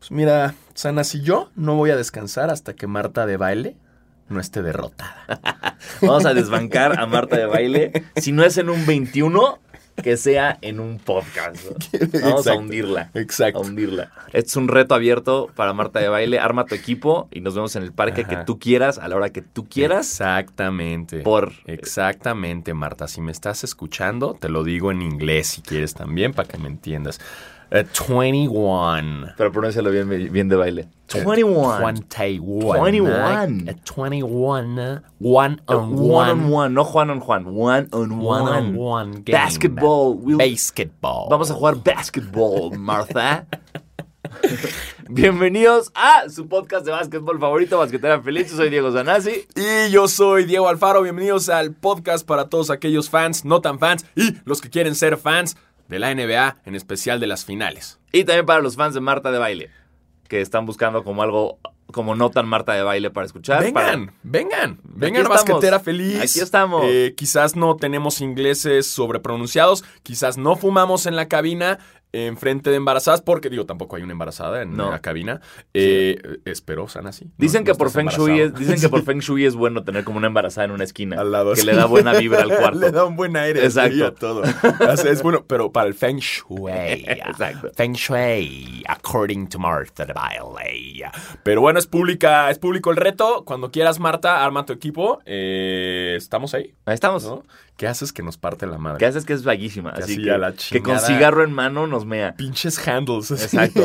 Pues mira, Sana, si yo no voy a descansar hasta que Marta de baile no esté derrotada. Vamos a desbancar a Marta de baile. Si no es en un 21, que sea en un podcast. Vamos a Exacto. hundirla. Exacto. A hundirla. Este es un reto abierto para Marta de baile. Arma tu equipo y nos vemos en el parque Ajá. que tú quieras, a la hora que tú quieras. Exactamente. Por Exactamente, Marta. Si me estás escuchando, te lo digo en inglés si quieres también, para que me entiendas. Eh, 21. Pero pronúncialo bien, bien de baile. 21. 21. 21. Eh, 21. One on One one. on one, no Juan on Juan. One on One one. on one game. Basketball. We'll- Basketball. Vamos a jugar basketball, Martha. Bienvenidos a su podcast de básquetbol favorito, Basquetera Feliz. Yo soy Diego Zanazzi. Y yo soy Diego Alfaro. Bienvenidos al podcast para todos aquellos fans, no tan fans, y los que quieren ser fans de la NBA, en especial de las finales. Y también para los fans de Marta de Baile, que están buscando como algo, como no tan Marta de Baile para escuchar. Vengan, para- vengan, vengan, basquetera feliz. Aquí estamos. Eh, quizás no tenemos ingleses sobrepronunciados, quizás no fumamos en la cabina en frente de embarazadas, porque digo, tampoco hay una embarazada en No. la cabina. Eh, Espero, sana así. Dicen que no por Feng Shui es, dicen que por Feng Shui es bueno tener como una embarazada en una esquina. al lado que le da buena vibra al cuarto. le da un buen aire Exacto. a todo. O sea, es bueno, pero para el Feng Shui. Exacto. Feng Shui, according to Martha de Bailey. Pero bueno, es pública, es público el reto. Cuando quieras, Marta, arma tu equipo. Eh, estamos ahí, Ahí estamos. ¿Qué haces que nos parte la madre? ¿Qué haces que es vaguísima? Que Así que, a la que con cigarro en mano nos mea. Pinches handles. así. Exacto.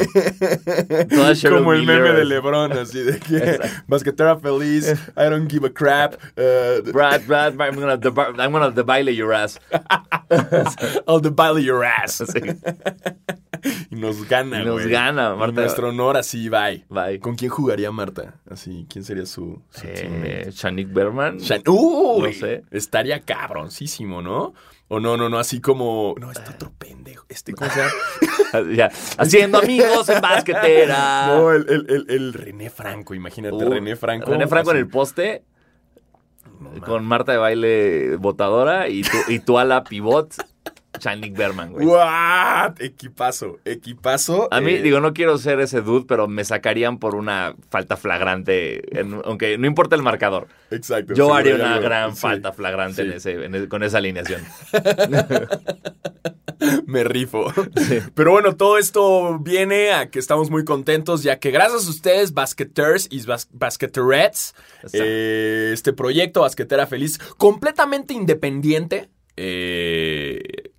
Como el meme de. LeBron, así de que basquetera feliz, I don't give a crap. uh, Brad, Brad, Brad, I'm gonna, deba- I'm gonna debaile your ass. I'll debaile your ass. Sí. Y nos gana, Y nos gana, Marta. nuestro honor, así, bye. Bye. ¿Con quién jugaría Marta? Así, ¿quién sería su, su? Eh, Shanik Berman. Shan- ¡Uy! no sé. Estaría ¿no? O no, no, no, así como. No, este otro pendejo. Este, ¿cómo se llama? Haciendo amigos en basquetera. no, el, el, el, el René Franco, imagínate, Uh, René Franco. René Franco en el poste. con Marta de baile botadora y tu, y tu ala pivot, Shanik Berman, güey. ¿What? Equipazo, equipazo. A mí, eh, digo, no quiero ser ese dude, pero me sacarían por una falta flagrante, en- aunque no importa el marcador. Exacto. Yo haría una gran Sí, falta flagrante sí. en ese, en ese- con esa alineación. Me rifo. Pero bueno, todo esto viene a que estamos muy contentos, ya que gracias a ustedes, Basketers y bas Exacto. eh, este proyecto Basquetera Feliz, completamente independiente, eh,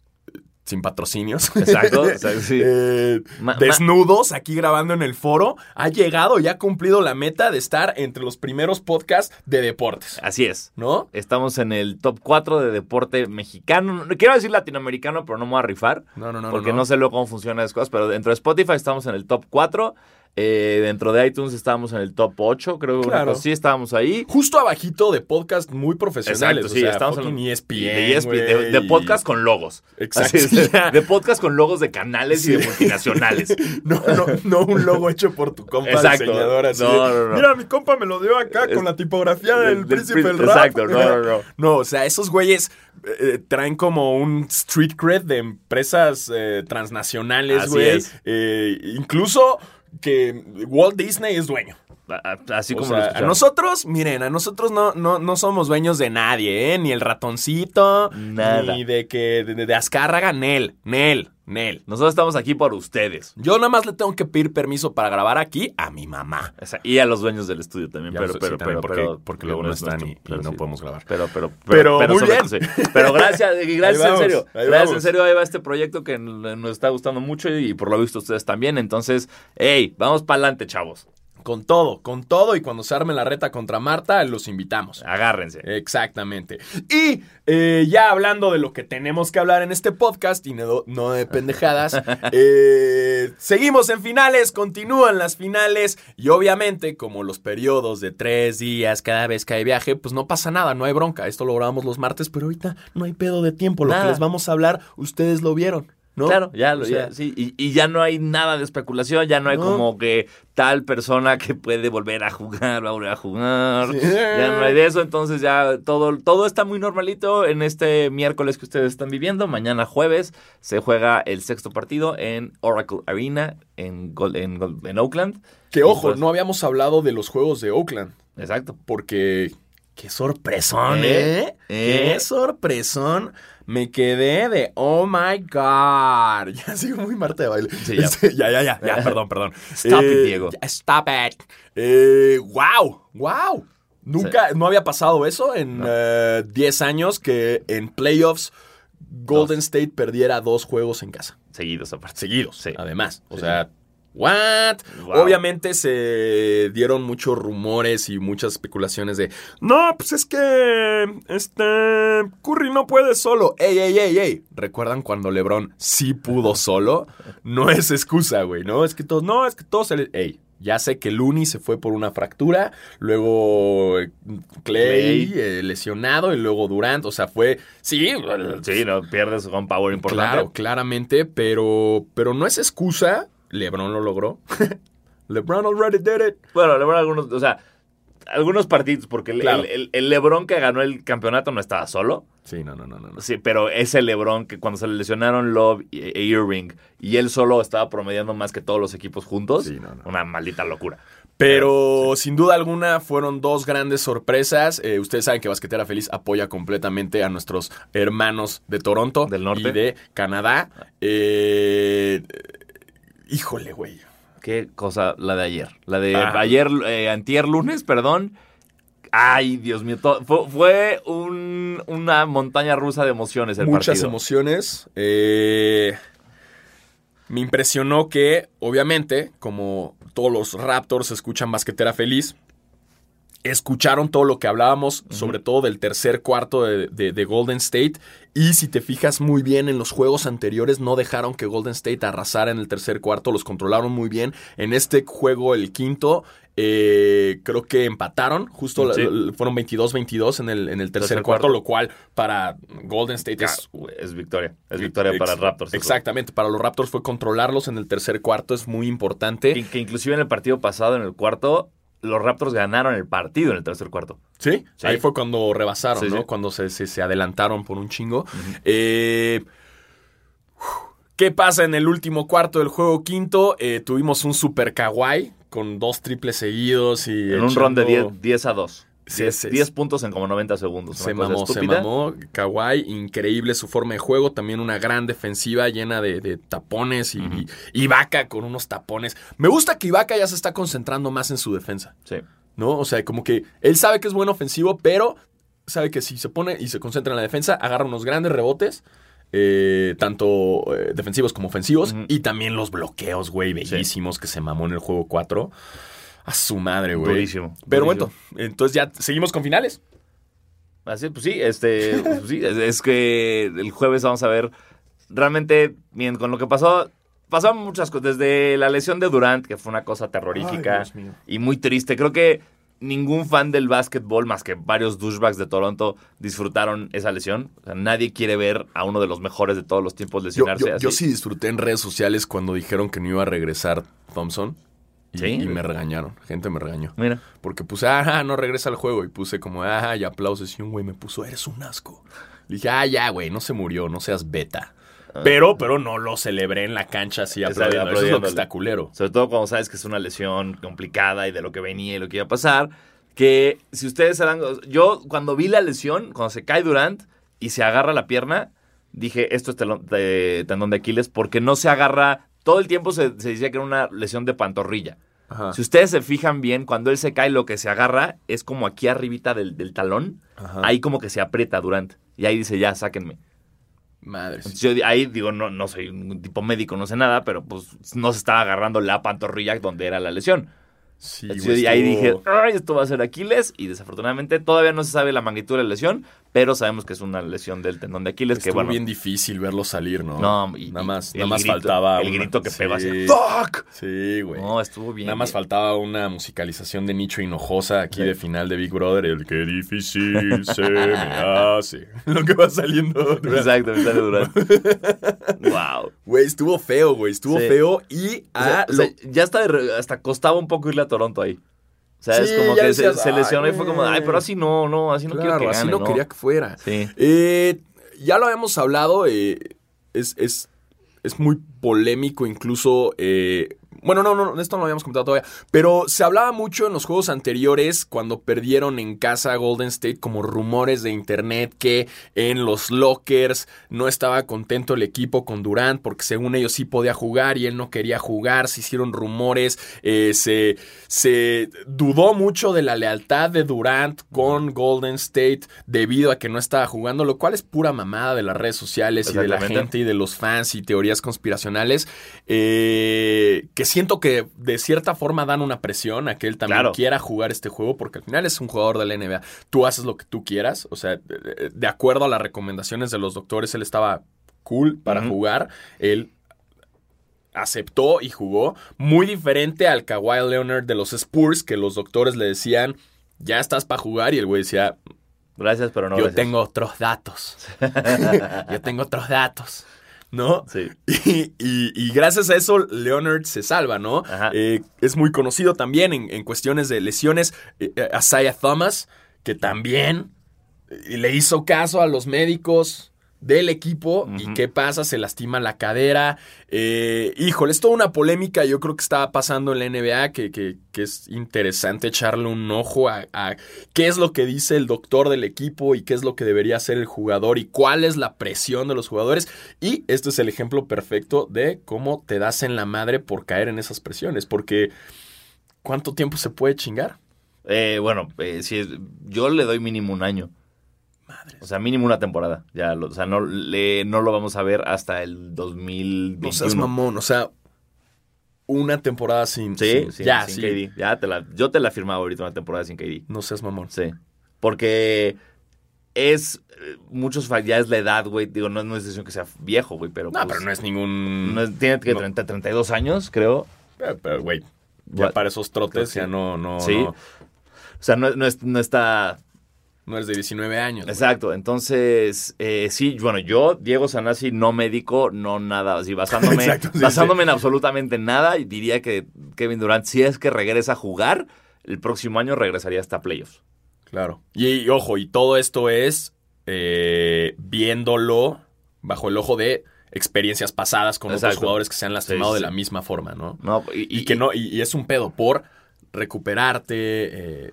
sin patrocinios. Exacto, sí. Eh, desnudos aquí grabando en el foro, ha llegado y ha cumplido la meta de estar entre los primeros podcasts de deportes, Así es. ¿no? Estamos en el top 4 de deporte mexicano. No quiero decir latinoamericano, pero no me voy a rifar. No, no, no. porque no, sé luego cómo funcionan las cosas. Pero dentro de Spotify estamos en el top 4. Eh, dentro de iTunes estábamos en el top 8, creo. Claro. cosa así estábamos ahí. Justo abajito de podcast muy profesionales. Exacto, o sí, sea, estamos fucking en ESPN, de, ESPN, de- y- podcast con logos. Exacto, Así de podcast con logos de canales y de Sí. multinacionales. No, no, no un logo hecho por tu compa Exacto. diseñador así. No, de, no, no. Mira, mi compa me lo dio acá con la tipografía del, del príncipe del rap. exacto, no, no, no. No, o sea, esos güeyes eh, traen como un street cred de empresas eh, transnacionales, Así güey. es. Eh, incluso que Walt Disney es dueño. Así O como sea, lo a nosotros, miren, a nosotros no, no, no somos dueños de nadie, ¿eh? Ni el ratoncito, Nada. ni de que de, de Azcárraga, Nel, Nel, Nel. Nosotros estamos aquí por ustedes. Yo nada más le tengo que pedir permiso para grabar aquí a mi mamá. O sea, y a los dueños del estudio también, Ya pero, pero, sí, también pero, porque, pero- porque pero luego no es están nuestro, y, y pero no sí. podemos grabar. Pero, pero, Pero muy sobre- bien. sí. Pero gracias, gracias Ahí en vamos, serio. Gracias vamos. en serio, ahí va este proyecto que nos está gustando mucho y por lo visto ustedes también. Entonces, hey, vamos para adelante, chavos. Con todo, con todo y cuando se arme la reta contra Marta, los invitamos. Agárrense. Exactamente. Y eh, ya hablando de lo que tenemos que hablar en este podcast y no, no de pendejadas, eh, seguimos en finales, continúan las finales y obviamente como los periodos de tres días cada vez que hay viaje, pues no pasa nada, no hay bronca. Esto lo grabamos los martes, pero ahorita no hay pedo de tiempo. Lo Nada. que les vamos a hablar, ustedes lo vieron. ¿No? Claro, ya, lo, O sea, ya, sí. Y, y ya no hay nada de especulación, ya no hay No. como que tal persona que puede volver a jugar, va a volver a jugar. Sí. Ya no hay de eso, entonces ya todo, todo está muy normalito en este miércoles que ustedes están viviendo. Mañana jueves se juega el sexto partido en Oracle Arena en, Gol- en, Gol- en Oakland. Que ojo, pues- no habíamos hablado de los juegos de Oakland. Exacto. Porque. Qué sorpresón, ¿Eh? ¿eh? ¿Eh? Qué sorpresón. Me quedé de oh my god. Ya sigo muy Marta de baile. Sí, ya. Este, ya, ya, ya, ya, perdón, perdón. Stop Eh, it, Diego. ya, Stop it. Eh, wow, wow. Nunca, no había pasado eso en No. eh, 10 años que en playoffs Golden State perdiera dos juegos en casa. Seguidos aparte. Seguidos, Sí. además. O Sí. sea, ¿what? Wow. Obviamente se dieron muchos rumores y muchas especulaciones de, no, pues es que, este, Curry no puede solo. Ey, ey, ey, ey. ¿Recuerdan cuando LeBron sí pudo solo? No es excusa, güey, ¿no? Es que todos, no, es que todos se le... Ey. Ya sé que Looney se fue por una fractura, luego eh, Clay, Clay. eh, lesionado y luego Durant, o sea, fue, sí, Sí, no, pierdes con power importante. Claro, claramente, pero, pero no es excusa. LeBron lo logró. LeBron already did it. Bueno, LeBron algunos, o sea, algunos partidos, porque el, Claro. el- el- el LeBron que ganó el campeonato no estaba solo. Sí, no, no, no, no. Sí, pero ese LeBron que cuando se le lesionaron Love y- e Irving y él solo estaba promediando más que todos los equipos juntos, Sí, no, no. una maldita locura. Pero sin duda alguna fueron dos grandes sorpresas. Eh, ustedes saben que Basquetera Feliz apoya completamente a nuestros hermanos de Toronto Del norte. y de Canadá. Eh, híjole, güey. Qué cosa la de ayer. La de Ah. ayer, eh, antier lunes, perdón. Ay, Dios mío. fue fue un- una montaña rusa de emociones el Muchas partido. emociones. Eh, me impresionó que, obviamente, como todos los Raptors escuchan basquetera feliz, escucharon todo lo que hablábamos, sobre todo del tercer cuarto de, de- de Golden State. Y si te fijas muy bien en los juegos anteriores, no dejaron que Golden State arrasara en el tercer cuarto, los controlaron muy bien. En este juego, el quinto, eh, creo que empataron, justo la- Sí. la- fueron 22-22 en el, en el tercer, Tercer cuarto, cuarto. lo cual para Golden State es Es victoria. Es victoria para Ex- Raptors. eso. Exactamente, para los Raptors fue controlarlos en el tercer cuarto, es muy importante. Que, que inclusive en el partido pasado, en el cuarto, los Raptors ganaron el partido en el tercer cuarto. ¿Sí? Sí. Ahí fue cuando rebasaron, Sí, ¿no? sí. Cuando se, se- se adelantaron por un chingo. Eh, ¿Qué pasa en el último cuarto del juego quinto? Eh, tuvimos un super kawaii con dos triples seguidos y En un ron de echando- 10, 10 a 2. Sí, 10, sí, 10 sí. puntos en como 90 segundos. Se mamó, se mamó. Kawhi, increíble su forma de juego. También una gran defensiva llena de, de tapones y, Ibaka con unos tapones. Me gusta que Ibaka ya se está concentrando más en su defensa. Sí. ¿no? O sea, como que él sabe que es buen ofensivo, pero sabe que si se pone y se concentra en la defensa, agarra unos grandes rebotes, eh, tanto eh, defensivos como ofensivos, y también los bloqueos, güey, bellísimos que se mamó en el juego 4. A su madre, güey. Durísimo. Pero durísimo. bueno, entonces ya seguimos con finales. Así, pues sí, este, pues sí, es, es que el jueves vamos a ver realmente, bien, con lo que pasó, pasaron muchas cosas, desde la lesión de Durant, que fue una cosa terrorífica Ay, y muy triste. Creo que ningún fan del básquetbol, más que varios douchebags de Toronto, disfrutaron esa lesión. O sea, nadie quiere ver a uno de los mejores de todos los tiempos Yo, lesionarse yo- así. yo sí disfruté en redes sociales cuando dijeron que no iba a regresar Thompson. Y, Sí. y me regañaron, gente me regañó. Mira, Porque puse, ah, no regresa al juego. Y puse como, ah, y aplausos. Y un güey me puso, eres un asco. Le dije, ah, ya, güey, no se murió, no seas beta. Pero, pero no lo celebré en la cancha así aplaudiendo. Eso es lo que está culero. sobre todo cuando sabes que es una lesión complicada y de lo que venía y lo que iba a pasar, que si ustedes se dan... Yo cuando vi la lesión, cuando se cae Durant y se agarra la pierna, dije, esto es telón- de- tendón de Aquiles, porque no se agarra... Todo el tiempo se, se decía que era una lesión de pantorrilla. Ajá. Si ustedes se fijan bien, cuando él se cae, lo que se agarra es como aquí arribita del, del talón. Ajá. Ahí como que se aprieta Durant. Y ahí dice, ya, sáquenme. Madre. Entonces, yo ahí digo, no, no soy un tipo médico, no sé nada, pero pues no se estaba agarrando la pantorrilla donde era la lesión. Sí, y ahí dije, ay, esto va a ser Aquiles. Y desafortunadamente todavía no se sabe la magnitud de la lesión, pero sabemos que es una lesión del tendón de Aquiles. que Estuvo bueno, bien difícil verlo salir, ¿no? No, y- nada más, nada más grito- faltaba. el una- grito que pegó Sí. ¡Fuck! Sí, güey. no, estuvo bien. Nada más bien. faltaba una musicalización de Nicho Hinojosa aquí Sí. de final de Big Brother. El que difícil se me hace. Lo que va saliendo. Exacto, me sale durante. wow. Güey, estuvo feo, güey. Estuvo Sí. feo y O sea, ah, o sea, lo- ya hasta, hasta costaba un poco irle a Toronto ahí. O sea, es Sí, como que se, decías, se lesionó "Ay, y fue como, güey". ay, pero así no, no, así no quiero que así gane, no, ¿no? quería que fuera. Sí. Eh, ya lo habíamos hablado, eh, es, es, es muy polémico incluso... eh, bueno, no, no, esto no lo habíamos comentado todavía, pero se hablaba mucho en los juegos anteriores cuando perdieron en casa a Golden State como rumores de internet que en los lockers no estaba contento el equipo con Durant porque según ellos sí podía jugar y él no quería jugar, se hicieron rumores, eh, se, se dudó mucho de la lealtad de Durant con Golden State debido a que no estaba jugando, lo cual es pura mamada de las redes sociales y de la gente y de los fans y teorías conspiracionales eh, que siento que de cierta forma dan una presión a que él también Claro. quiera jugar este juego porque al final es un jugador de la NBA. Tú haces lo que tú quieras, o sea, de, de acuerdo a las recomendaciones de los doctores, él estaba cool para jugar. Él aceptó y jugó. Muy diferente al Kawhi Leonard de los Spurs, que los doctores le decían, ya estás para jugar, y el güey decía, Gracias, pero no yo gracias. tengo otros datos. yo tengo otros datos. ¿No? Sí. Y, y- y gracias a eso, Leonard se salva, ¿no? Ajá. Eh, es muy conocido también en, en cuestiones de lesiones. Eh, eh, Isaiah Thomas, que también eh, le hizo caso a los médicos del equipo. ¿Y qué pasa? Se lastima la cadera. Eh, híjole, es toda una polémica. Yo creo que está pasando en la NBA que, que- que es interesante echarle un ojo a, a qué es lo que dice el doctor del equipo y qué es lo que debería hacer el jugador y cuál es la presión de los jugadores. Y este es el ejemplo perfecto de cómo te das en la madre por caer en esas presiones. Porque, ¿cuánto tiempo se puede chingar? Eh, bueno, eh, es- yo le doy mínimo un año. Madre. O sea, mínimo una temporada. Ya, lo- o sea, no, le- no lo vamos a ver hasta el 2021. No seas mamón, o sea, una temporada sin. Sí, sin- sí, ya, sin sí. KD. Ya te la, yo te la firmaba ahorita una temporada sin KD. No seas mamón. Sí. Porque es. eh, Muchos ya es la edad, güey. Digo, no, no es decisión que sea viejo, güey, pero. No, pues, pero no es ningún. no es- tiene que no. 30, 32 años, creo. Pero, güey, ya What? para esos trotes que ya sí. no, no, Sí. no, O sea, no, no, es- no está. No eres de 19 años. güey. Exacto. Entonces, eh, sí, bueno, yo, Diego Sanasi, no médico, no nada. Así, basándome, Exacto, sí, basándome en absolutamente nada, diría que Kevin Durant, si es que regresa a jugar, el próximo año regresaría hasta playoffs. Claro. Y, y ojo, y todo esto es eh, viéndolo bajo el ojo de experiencias pasadas con otros jugadores que se han lastimado Sí, de la misma forma, ¿no? ¿no? Y, Y, que no, y es un pedo por recuperarte, eh,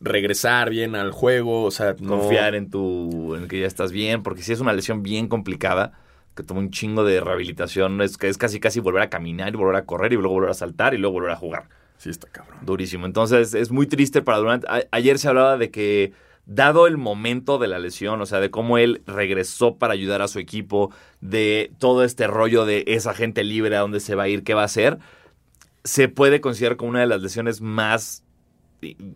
regresar bien al juego, o sea, no- confiar en tu en que ya estás bien, porque si es una lesión bien complicada, que toma un chingo de rehabilitación, es que es casi casi volver a caminar y volver a correr y luego volver a saltar y luego volver a jugar. Sí, está cabrón. Durísimo. Entonces es muy triste para Durant. A- ayer se hablaba de que dado el momento de la lesión, o sea, de cómo él regresó para ayudar a su equipo, de todo este rollo de esa gente libre, a dónde se va a ir, qué va a hacer, se puede considerar como una de las lesiones más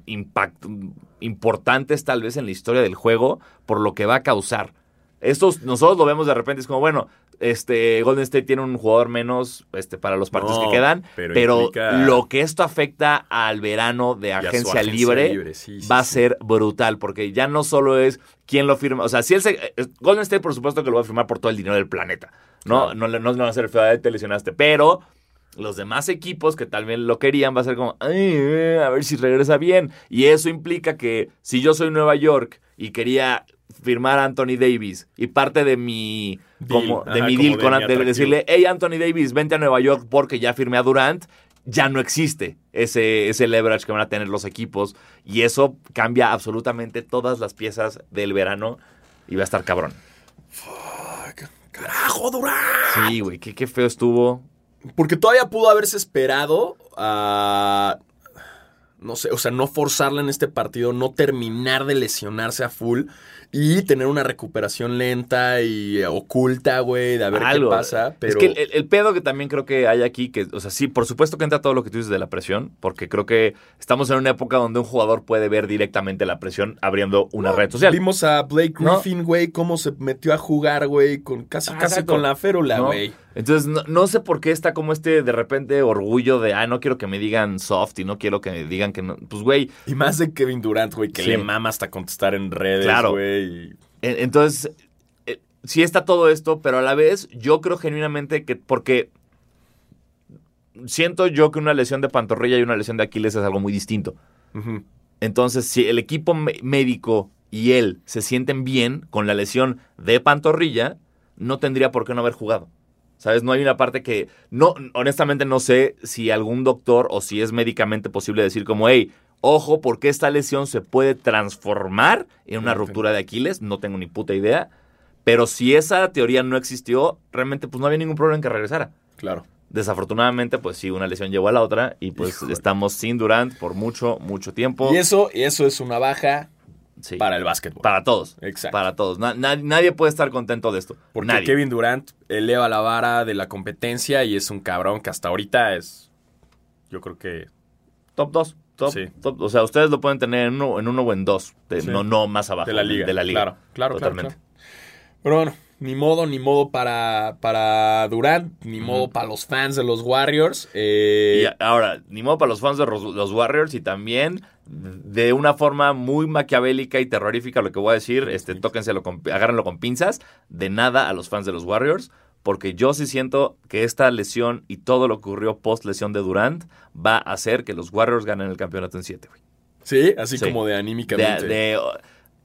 impact- importantes tal vez en la historia del juego por lo que va a causar. Estos, nosotros lo vemos de repente, es como, bueno, este Golden State tiene un jugador menos este, para los partidos No, que quedan, pero pero, implica- lo que esto afecta al verano de agencia, agencia libre, libre, sí, sí, va a ser brutal, porque ya no solo es quién lo firma, o sea, si él se, eh, Golden State por supuesto que lo va a firmar por todo el dinero del planeta, ¿no? Claro. No, le- no van a hacer feo, "Ay, te lesionaste, pero los demás equipos que tal vez lo querían va a ser como, "Ay, eh, a ver si regresa bien. Y eso implica que si yo soy Nueva York y quería firmar a Anthony Davis y parte de mi, Deal, como, de ajá, mi deal de con de decirle, hey Anthony Davis, vente a Nueva York porque ya firmé a Durant, ya no existe ese, ese leverage que van a tener los equipos y eso cambia absolutamente todas las piezas del verano y va a estar cabrón. Fuck. ¡Carajo, Durant! Sí, güey, qué, qué feo estuvo. Porque todavía pudo haberse esperado a. No, sé, o sea, no forzarla en este partido, no terminar de lesionarse a full y tener una recuperación lenta y eh, oculta, güey, de a ver Algo. qué pasa. Pero Es que el, el pedo que también creo que hay aquí, que, o sea, sí, por supuesto que entra todo lo que tú dices de la presión, porque creo que estamos en una época donde un jugador puede ver directamente la presión abriendo una red social. Vimos a Blake. Griffin, güey, cómo se metió a jugar, güey, con casi, Ah, casi exacto. con la férula, ¿no? güey. Entonces, no, no sé por qué está como este de repente orgullo de, ah, no quiero que me digan soft y no quiero que me digan que no. Pues, güey, Y más de Kevin Durant, güey, que Sí. le mama hasta contestar en redes, Claro. Y- Entonces, eh, sí está todo esto, pero a la vez yo creo genuinamente que porque siento yo que una lesión de pantorrilla y una lesión de Aquiles es algo muy distinto. Entonces, si el equipo médico y él se sienten bien con la lesión de pantorrilla, no tendría por qué no haber jugado. ¿Sabes? No hay una parte que. No, honestamente no sé si algún doctor o si es médicamente posible decir como, hey, ojo, porque esta lesión se puede transformar en una ruptura de Aquiles. No tengo ni puta idea. Pero si esa teoría no existió, realmente pues no había ningún problema en que regresara. Claro. Desafortunadamente, pues sí, una lesión llevó a la otra y pues Híjole. estamos sin Durant por mucho, mucho tiempo. Y eso, y eso es una baja Sí. para el básquetbol. Para todos. Exacto. Para todos. Na- na- nadie puede estar contento de esto. Porque nadie. Kevin Durant eleva la vara de la competencia y es un cabrón que hasta ahorita es. Yo creo que. Top 2. Top, Sí. top- o sea, ustedes lo pueden tener en uno, en uno o en dos. de- Sí. no, no más abajo. De la liga. De la liga. Claro, claro, Totalmente. claro, claro. Pero bueno, ni modo, ni modo para, para Durant, ni modo para los fans de los Warriors. Eh, Y ahora, ni modo para los fans de los, los Warriors y también de una forma muy maquiavélica y terrorífica lo que voy a decir, este, tóquenselo con, agárrenlo con pinzas, de nada a los fans de los Warriors, porque yo sí siento que esta lesión y todo lo que ocurrió post lesión de Durant va a hacer que los Warriors ganen el campeonato en 7, güey. sí, así Sí. como de De, anímicamente. de-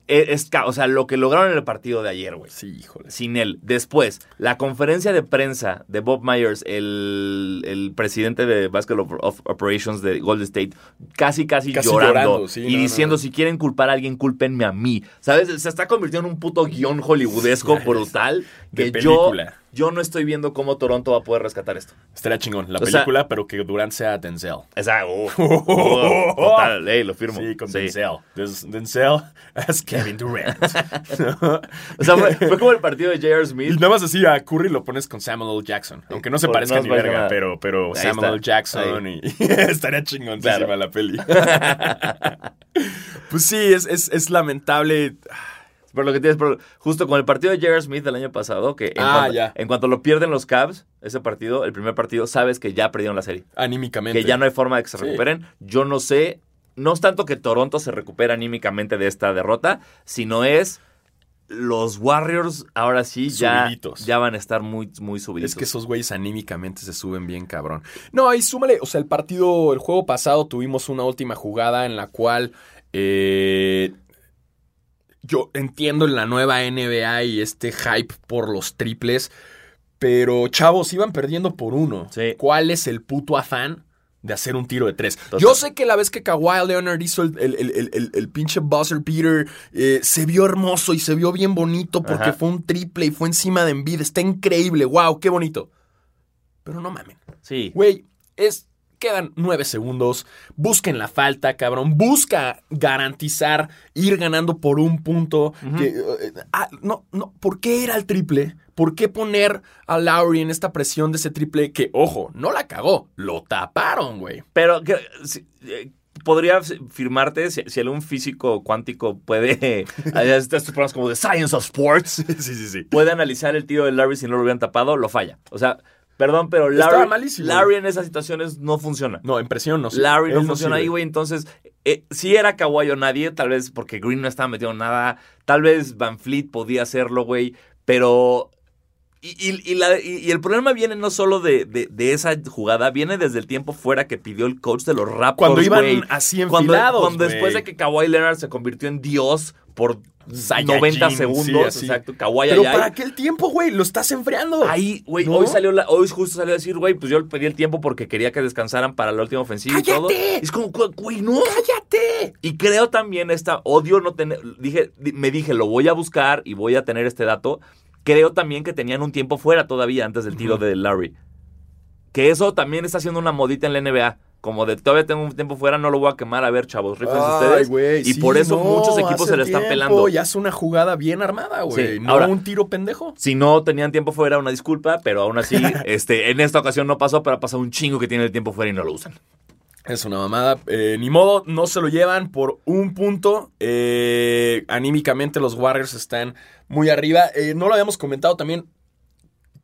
es, ca- o sea, lo que lograron en el partido de ayer, güey. Sí, híjole. Sin él. Después, la conferencia de prensa de Bob Myers, el, el presidente de Basketball of Operations de Golden State, casi, casi, Casi llorando, llorando, sí, y no, diciendo, no. si quieren culpar a alguien, cúlpenme a mí. ¿Sabes? Se está convirtiendo en un puto guion hollywoodesco brutal de que yo, película. yo no estoy viendo cómo Toronto va a poder rescatar esto. Estaría chingón. La O sea- película, pero que Durant sea Denzel. Esa, uh, uh, total, ey, lo firmo. Sí, con Sí. Denzel. Denzel as Kevin Durant. O sea, fue, fue como el partido de J.R. y Smith. nada más así a Curry lo pones con Samuel L. Jackson. Aunque no se Por- parezca no ni verga, pero, pero Ahí Samuel L. está. Jackson y estaría chingoncísima Claro. la peli. pues sí, es, es, es lamentable. Pero lo que tienes, justo con el partido de J.R. Smith del año pasado, que en, Ah, cuanto, ya. en cuanto lo pierden los Cavs, ese partido, el primer partido, sabes que ya perdieron la serie. Anímicamente. Que ya no hay forma de que se Sí. recuperen. Yo no sé, no es tanto que Toronto se recupera anímicamente de esta derrota, sino es los Warriors ahora sí ya, Subiditos. ya van a estar muy, muy subiditos. Es que esos güeyes anímicamente se suben bien, cabrón. No, y súmale, o sea, el partido, el juego pasado tuvimos una última jugada en la cual eh, yo entiendo la nueva NBA y este hype por los triples, pero chavos, iban perdiendo por uno. Sí. ¿Cuál es el puto afán? De hacer un tiro de tres. Yo sé que la vez que Kawhi Leonard hizo el, el- el- el- el- el pinche buzzer beater, eh, se vio hermoso y se vio bien bonito porque Ajá. fue un triple y fue encima de Embiid. Está increíble, wow, qué bonito. Pero no mamen. Sí. Güey, es. Quedan nueve segundos. Busquen la falta, cabrón. Busca garantizar ir ganando por un punto. que, eh, ah, no, no. ¿Por qué era el triple? ¿Por qué poner a Lowry en esta presión de ese triple que, ojo, no la cagó? Lo taparon, güey. Pero que- si- eh, podría firmarte si, si algún físico cuántico puede. estos programas como de Science of Sports. Sí, sí, sí. puede analizar el tiro de Larry si no lo hubieran tapado, lo falla. O sea, perdón, pero Larry, en esas situaciones no funciona. No, en presión no. Larry no funciona ahí, güey. Entonces, eh, si era Kawhi o nadie, tal vez porque Green no estaba metiendo nada. Tal vez Van Fleet podía hacerlo, güey. Pero. Y, y- y la- y- el problema viene no solo de, de- de esa jugada, viene desde el tiempo fuera que pidió el coach de los Raptors. Cuando iban así enfilados, cuando después de que Kawhi Leonard se convirtió en Dios por Saiyajin, 90 sí, segundos. exacto. Kawhi Pero para aquel tiempo, güey, lo estás enfriando. Ahí, güey, ¿No? hoy salió la- hoy justo salió a decir, güey, pues yo pedí el tiempo porque quería que descansaran para la última ofensiva y todo. ¡Cállate! Es como, güey, no. ¡Cállate! Y creo también esta odio no tener, dije, di- me dije, lo voy a buscar y voy a tener este dato. Creo también que tenían un tiempo fuera todavía antes del tiro de Larry. Que eso también está haciendo una modita en la NBA. como de todavía tengo un tiempo fuera, no lo voy a quemar a ver, chavos, rifles ustedes. y sí, por eso no, muchos equipos se le están pelando. Y hace una jugada bien armada, güey. Sí, No ahora- un tiro pendejo. Si no tenían tiempo fuera, una disculpa, pero aún así, este, en esta ocasión no pasó, pero ha pasado un chingo que tiene el tiempo fuera y no lo usan. Es una mamada. Eh, ni modo, no se lo llevan por un punto. Eh, anímicamente los Warriors están muy arriba. Eh, no lo habíamos comentado también.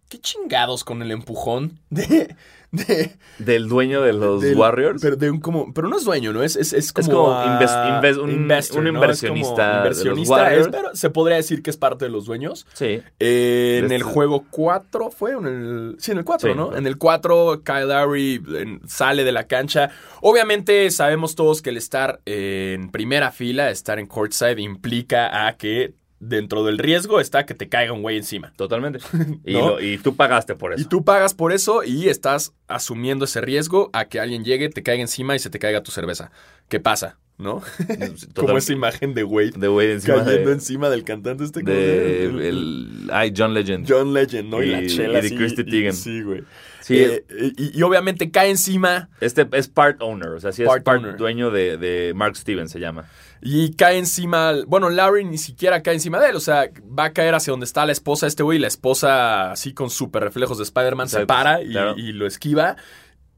¿Qué chingados con el empujón de... de Del dueño de los del- Warriors. Pero, de un como, pero no es dueño, ¿no? Es, es, es como, Es como un- investor, un inversionista de los inversionista, Warriors. es- pero se podría decir que es parte de los dueños. sí. Eh, en Este- el juego 4 fue, en el, sí, en el 4, Sí. ¿no? En el 4, Kyle Lowry sale de la cancha. Obviamente sabemos todos que el estar en primera fila, estar en courtside, implica a que dentro del riesgo está que te caiga un güey encima. Totalmente. Y, ¿No? lo- y tú pagaste por eso. Y tú pagas por eso y estás asumiendo ese riesgo a que alguien llegue, te caiga encima y se te caiga tu cerveza. ¿Qué pasa? ¿No? Como esa imagen de Wade de Wade encima cayendo de, encima del cantante este. ¿cómo de el, ay, John Legend. John Legend, ¿no? Y, Y- la y chela de Christy y- Teigen. Sí, güey. Sí, Eh, y, y obviamente cae encima este es part owner, o sea, sí es Part part, owner. dueño de, de Mark Stevens, se llama. Y cae encima. Bueno, Larry ni siquiera cae encima de él. O sea, va a caer hacia donde está la esposa de este güey. Y la esposa, así con super reflejos de Spider-Man, se para y, claro. y lo esquiva.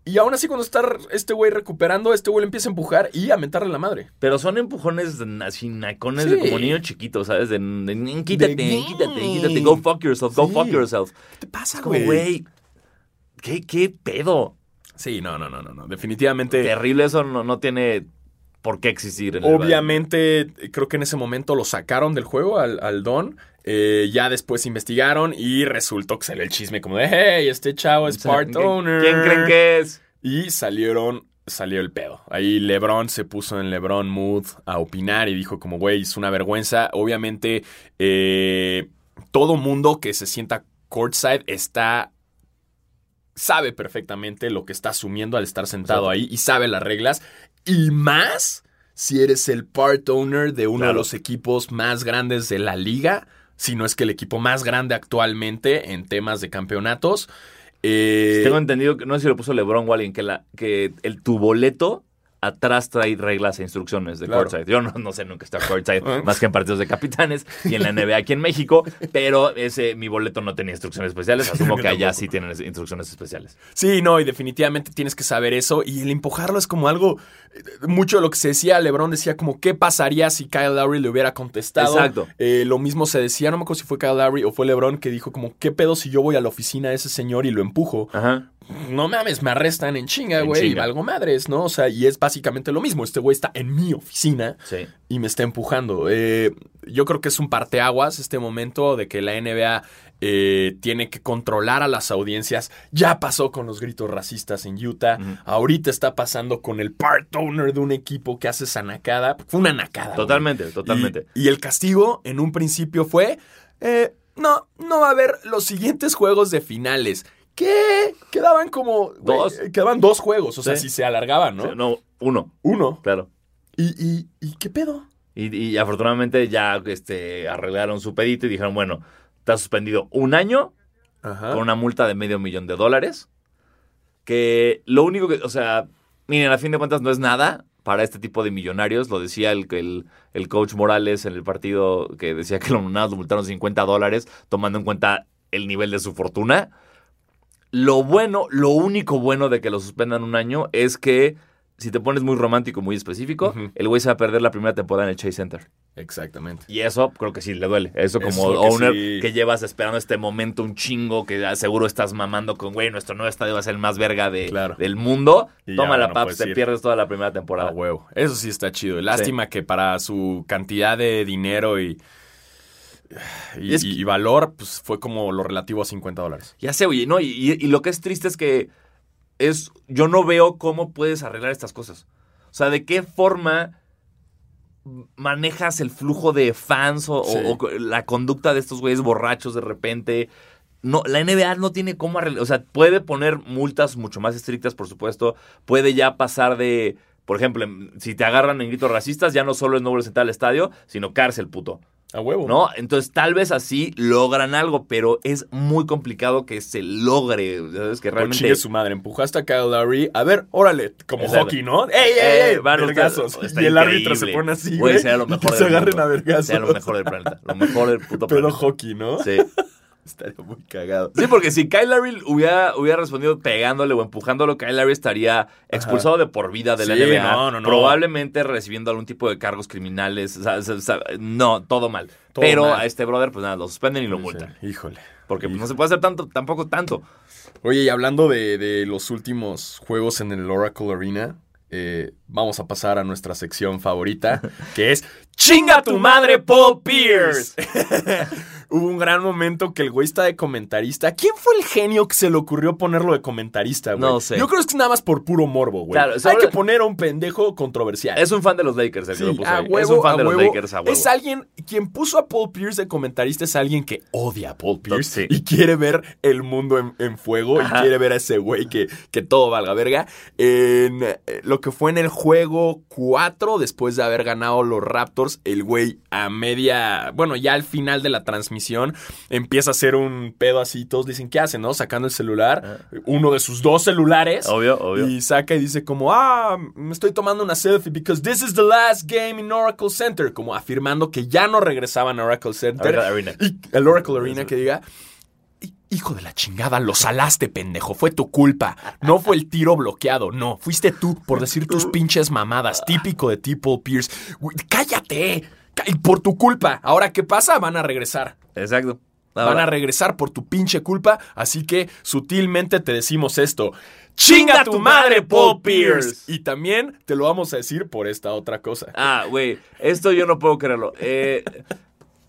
Y aún así, cuando está este güey recuperando, este güey le empieza a empujar y a mentarle la madre. Pero son empujones así, nacones Sí. de como niño chiquito, ¿sabes? De, de, de, quítate, De- quítate, quítate, go fuck yourself, go Sí. fuck yourself. ¿Qué te pasa, güey, ¿qué, qué pedo? Sí, no, no, no, no. no. Definitivamente. Terrible eso no, no tiene por qué existir. En el Obviamente, creo que en ese momento lo sacaron del juego al, al Don. Eh, ya después investigaron y resultó que salió el chisme como de, hey, este chavo es part ¿quién- owner. ¿Quién creen que es? Y salieron, salió el pedo. Ahí LeBron se puso en LeBron mood a opinar y dijo como, güey, es una vergüenza. Obviamente, eh, todo mundo que se sienta courtside está... Sabe perfectamente lo que está asumiendo al estar sentado Exacto. ahí y sabe las reglas. Y más si eres el part owner de uno de los equipos más grandes de la liga, si no es que el equipo más grande actualmente en temas de campeonatos. Eh, Tengo entendido que no sé si lo puso LeBron o alguien, que, la, que el, tu boleto atrás trae reglas e instrucciones de Claro. courtside. Yo no, no sé nunca estar courtside, más que en partidos de capitanes y en la NBA aquí en México, pero ese mi boleto no tenía instrucciones especiales. Asumo que allá sí tienen instrucciones especiales. Sí, no, y definitivamente tienes que saber eso. Y el empujarlo es como algo. eh, Mucho de lo que se decía, LeBron decía como, ¿qué pasaría si Kyle Lowry le hubiera contestado? Exacto. Eh, lo mismo se decía, no me acuerdo si fue Kyle Lowry o fue LeBron que dijo como, ¿qué pedo si yo voy a la oficina de ese señor y lo empujo? Ajá. No mames, me arrestan en chinga, güey, y valgo madres, ¿no? O sea, y es básicamente lo mismo. Este güey está en mi oficina Sí. y me está empujando. Eh, yo creo que es un parteaguas este momento de que la NBA eh, tiene que controlar a las audiencias. Ya pasó con los gritos racistas en Utah. Ahorita está pasando con el part owner de un equipo que hace esa nacada. Fue una nacada. Totalmente, totalmente. Y, y el castigo en un principio fue, eh, no, no va a haber los siguientes juegos de finales. ¿Qué? Quedaban como... Dos. eh, quedaban dos juegos, o sea, Sí. si se alargaban, ¿no? Sí, no, uno, Uno. claro. ¿Y, y, ¿Y qué pedo? Y, y afortunadamente ya este, arreglaron su pedito y dijeron, bueno, está suspendido un año Ajá. con una multa de medio millón de dólares. Que lo único que, o sea, miren, a fin de cuentas no es nada para este tipo de millonarios. Lo decía el, el, el coach Morales en el partido que decía que lo, nada, lo multaron 50 dólares, tomando en cuenta el nivel de su fortuna. Lo bueno, lo único bueno de que lo suspendan un año es que si te pones muy romántico, muy específico, el güey se va a perder la primera temporada en el Chase Center. Exactamente. Y eso creo que sí le duele. Eso como Eso que owner sí. que llevas esperando este momento un chingo, que seguro estás mamando con, güey, nuestro nuevo estadio va a ser el más verga de, Claro. del mundo. Y Toma la no paps, te ir. pierdes toda la primera temporada. A huevo. Eso sí está chido. Lástima que para su cantidad de dinero y, y, Es que- y valor, pues fue como lo relativo a 50 dólares. Ya sé, oye, ¿no? Y, y- y lo que es triste es que es. Yo no veo cómo puedes arreglar estas cosas. O sea, ¿de qué forma manejas el flujo de fans o, o- Sí. o la conducta de estos güeyes borrachos de repente? No, la NBA no tiene cómo arreglar. O sea, puede poner multas mucho más estrictas, por supuesto. Puede ya pasar de. Por ejemplo, en- si te agarran en gritos racistas, ya no solo es no volver a sentar al estadio, sino cárcel, puto. A huevo. ¿No? Entonces, tal vez así logran algo, pero es muy complicado que se logre. ¿Sabes? Que O realmente. su madre, empujaste a Kyle Lowry. A ver, órale, como Exacto. hockey, ¿no? ¡Ey, ey, Eh, ey! van vergazos. ustedes- está y el árbitro se pone así, Güey, sería lo y mejor que del se agarren mundo. a vergazos. Sería lo mejor del planeta. Lo mejor del puto Pero planeta. hockey, ¿no? Sí. Estaría muy cagado. Sí, porque si Kyle Lowry hubiera, hubiera respondido pegándole o empujándolo, Kyle estaría expulsado de por vida de la Sí, NBA. no, no, no. Probablemente recibiendo algún tipo de cargos criminales. O sea, o no, todo mal. Todo Pero mal. a este brother, pues nada, lo suspenden y lo multan. Híjole. Porque pues, no se puede hacer tanto, tampoco tanto. Oye, y hablando de, de los últimos juegos en el Oracle Arena, eh, vamos a pasar a nuestra sección favorita, que es ¡Chinga tu madre, Paul Pierce! Hubo un gran momento que el güey está de comentarista. ¿Quién fue el genio que se le ocurrió ponerlo de comentarista, güey? No sé. Yo creo que es nada más por puro morbo, güey. Claro, Hay sobre- que poner a un pendejo controversial. Es un fan de los Lakers el que Sí, lo puso a ahí. huevo, es un fan a de los. Lakers a huevo. Es alguien, quien puso a Paul Pierce de comentarista es alguien que odia a Paul Pierce Sí. y quiere ver el mundo en, en fuego Ajá. y quiere ver a ese güey que, que todo valga verga. En eh, lo que fue en el juego 4, después de haber ganado los Raptors, el güey a media, bueno, ya al final de la transmisión empieza a hacer un pedo así, todos dicen, ¿qué hace, no? Sacando el celular, uno de sus dos celulares. Obvio, obvio. Y saca y dice como, ah, me estoy tomando una selfie because this is the last game in Oracle Center. Como afirmando que ya no regresaban a Oracle Center. Oracle Arena. Y el Oracle Arena que diga, "Hi- hijo de la chingada, lo salaste, pendejo. Fue tu culpa. No fue el tiro bloqueado. No, fuiste tú por decir tus pinches mamadas. Típico de ti, Paul Pierce. Güey, cállate. Y por tu culpa. Ahora, ¿qué pasa? Van a regresar. Exacto. Van a regresar por tu pinche culpa, así que sutilmente te decimos esto. ¡Chinga tu madre, Paul Pierce! Y también te lo vamos a decir por esta otra cosa. Ah, güey, esto yo no puedo creerlo. Eh,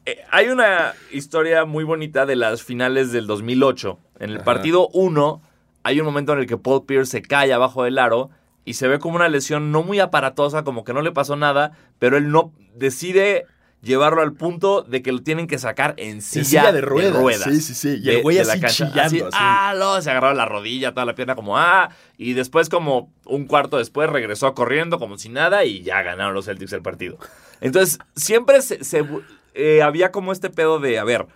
eh, hay una historia muy bonita de las finales del 2008. En el Ajá. partido 1 hay un momento en el que Paul Pierce se cae abajo del aro y se ve como una lesión no muy aparatosa, como que no le pasó nada, pero él no decide llevarlo al punto de que lo tienen que sacar en silla, En silla de ruedas. Sí, sí, sí. Y el güey así chillando, Así, así. ah, no, se agarraba la rodilla, toda la pierna como, ah, y después como un cuarto después regresó corriendo como si nada y ya ganaron los Celtics el partido. Entonces, siempre se, se, eh, había como este pedo de, a ver,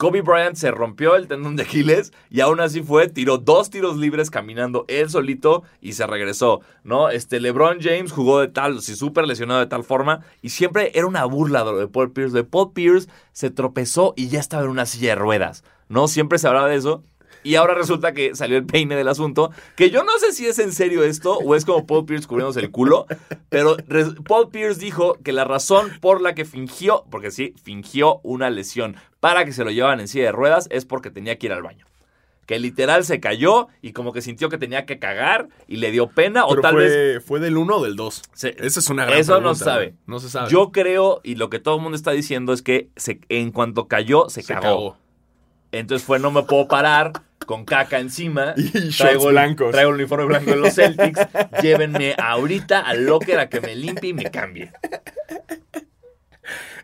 Kobe Bryant se rompió el tendón de Aquiles y aún así fue, tiró dos tiros libres caminando él solito y se regresó, ¿no? Este LeBron James jugó de tal, sí, súper lesionado de tal forma y siempre era una burla de Paul Pierce. De Paul Pierce se tropezó y ya estaba en una silla de ruedas, ¿no? Siempre se hablaba de eso. Y ahora resulta que salió el peine del asunto, que yo no sé si es en serio esto o es como Paul Pierce cubriéndose el culo, pero Paul Pierce dijo que la razón por la que fingió, porque sí, fingió una lesión para que se lo llevaban en silla de ruedas es porque tenía que ir al baño. Que literal se cayó y como que sintió que tenía que cagar y le dio pena o tal fue, vez... ¿Fue del 1 o del 2? Se- Esa es una gran Eso no pregunta, se sabe. No se sabe. Yo creo, y lo que todo el mundo está diciendo es que se- en cuanto cayó, se, Se cagó. cagó. Entonces fue, no me puedo parar con caca encima. Y traigo el, blancos. Traigo el uniforme blanco de los Celtics. Llévenme ahorita al locker a que me limpie y me cambie.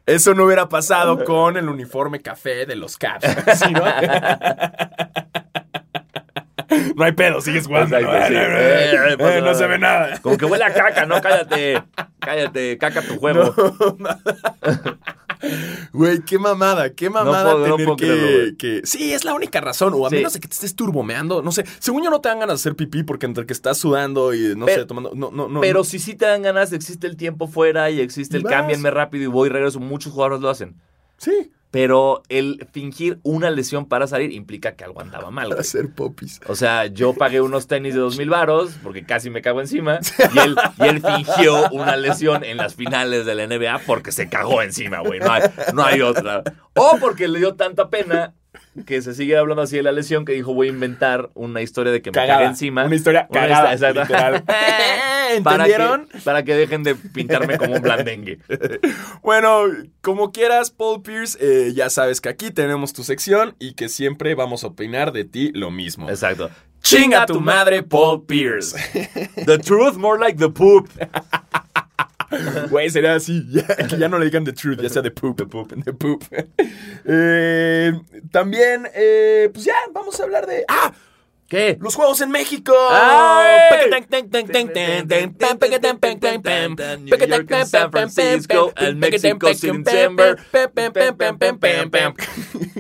Eso no hubiera pasado con el uniforme café de los Caps. ¿Sí, no? No hay pedo, sigues jugando. Exacto, ¿no? sí. Eh, Eh, eh, pasa no se ve nada. Como que huele a caca, ¿no? Cállate. Cállate, caca tu juego. Güey, qué mamada, qué mamada puedo- tener que, creerlo, que- Sí, es la única razón. O a Sí. menos de que te estés turbomeando. No sé. Según yo no te dan ganas de hacer pipí porque entre que estás sudando y no Pero- sé, tomando. No, no, no. Pero si sí te dan ganas, existe el tiempo fuera y existe el cámbienme rápido y voy y regreso. Muchos jugadores lo hacen. Sí, Pero el fingir una lesión para salir implica que algo andaba mal, para güey. hacer popis. O sea, yo pagué unos tenis de dos mil varos porque casi me cago encima y él, y él fingió una lesión en las finales de la NBA porque se cagó encima, güey. No hay, no hay otra. O porque le dio tanta pena que se sigue hablando así de la lesión que dijo voy a inventar una historia de que me cagué encima. Una historia Una cagada. Para ¿Entendieron? que, para que dejen de pintarme como un blandengue. Bueno, como quieras, Paul Pierce, eh, ya sabes que aquí tenemos tu sección y que siempre vamos a opinar de ti lo mismo. Exacto. Chinga tu madre, Paul Pierce. The truth more like the poop. Güey, sería así. Ya, que ya no le digan the truth, ya sea the poop. The poop. The poop. Eh, también, eh, pues ya, vamos a hablar de. ¡Ah! ¿Qué? Los juegos en México.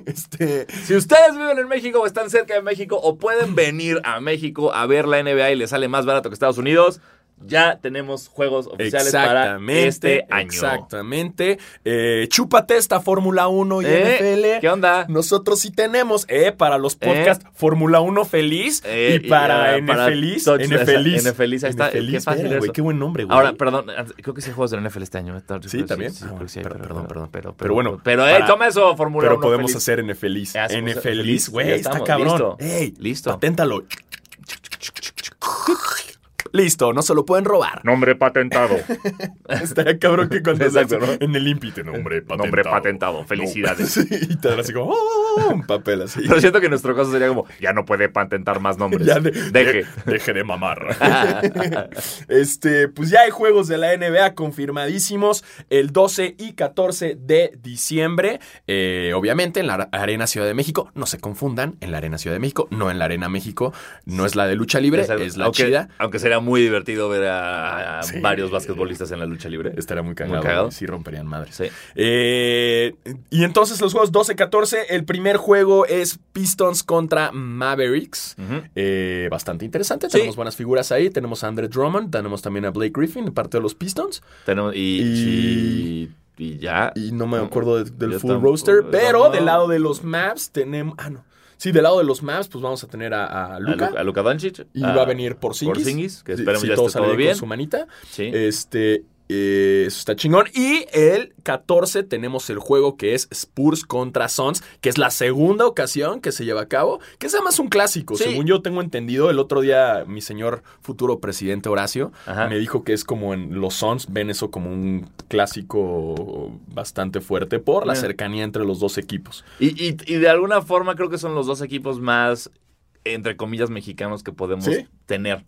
Este, Si ustedes viven en México o están cerca de México o pueden venir a México a ver la NBA y les sale más barato que Estados Unidos, ya tenemos juegos oficiales para este año. Exactamente. Eh, chúpate esta Fórmula 1 y ¿Eh? NFL. ¿Qué onda? Nosotros sí tenemos, eh, para los podcasts Fórmula 1 feliz Eh, y para NFeliz, touch- NFeliz. NFeliz, ahí está. Qué fácil eso. qué buen nombre, güey. Ahora, perdón, creo que sí hay juegos del NFL este año. Está- Sí, también. Sí, Ah, sí hay, perdón, perdón, perdón. Pero, Pero bueno, Pero, eh, toma eso, Fórmula Pero 1 podemos feliz. hacer NFeliz, feliz, güey, está cabrón. listo. Ey, Listo. paténtalo. Listo, no se lo pueden robar. Nombre patentado. Estaría cabrón que cuando Exacto, ¿no? en el IMPI te nombre patentado. Nombre patentado. Felicidades. No. Sí, y te así como "Oh", un papel así. Pero siento que en nuestro caso sería como, ya no puede patentar más nombres. Ya de- Deje. de- deje de mamar. este, pues ya hay juegos de la NBA confirmadísimos el 12 y 14 de diciembre. Eh, obviamente en la Arena Ciudad de México. No se confundan, en la Arena Ciudad de México, no en la Arena México. No es la de lucha libre, Exacto. es la aunque, chida. Aunque sería muy divertido ver a, a Sí. varios basquetbolistas en la lucha libre. Estaría muy cagado. cagado. güey, Sí romperían madres. Sí. Eh, y entonces los juegos 12-14, el primer juego es Pistons contra Mavericks. Eh, bastante interesante, Sí. tenemos buenas figuras ahí. Tenemos a Andre Drummond, tenemos también a Blake Griffin, parte de los Pistons. Tenemos, y, Y- y, y ya. Y no me acuerdo de- del full tampoco, roster, pero del lado de los Mavs tenemos... Ah, no. Sí, del lado de los Mavs, pues vamos a tener a, Luca. Lu- a Luka Doncic. y a va a venir por Porzingis, que esperemos ya todo esté todo bien. con su manita. Sí. Este, eh, eso está chingón. Y el 14 tenemos el juego que es Spurs contra Suns, que es la segunda ocasión que se lleva a cabo, que es además un clásico. Sí. Según yo tengo entendido, el otro día mi señor futuro presidente Horacio Ajá. me dijo que es como en los Suns ven eso como un clásico bastante fuerte por la cercanía entre los dos equipos. Y, y- y de alguna forma creo que son los dos equipos más, entre comillas, mexicanos que podemos Sí. tener.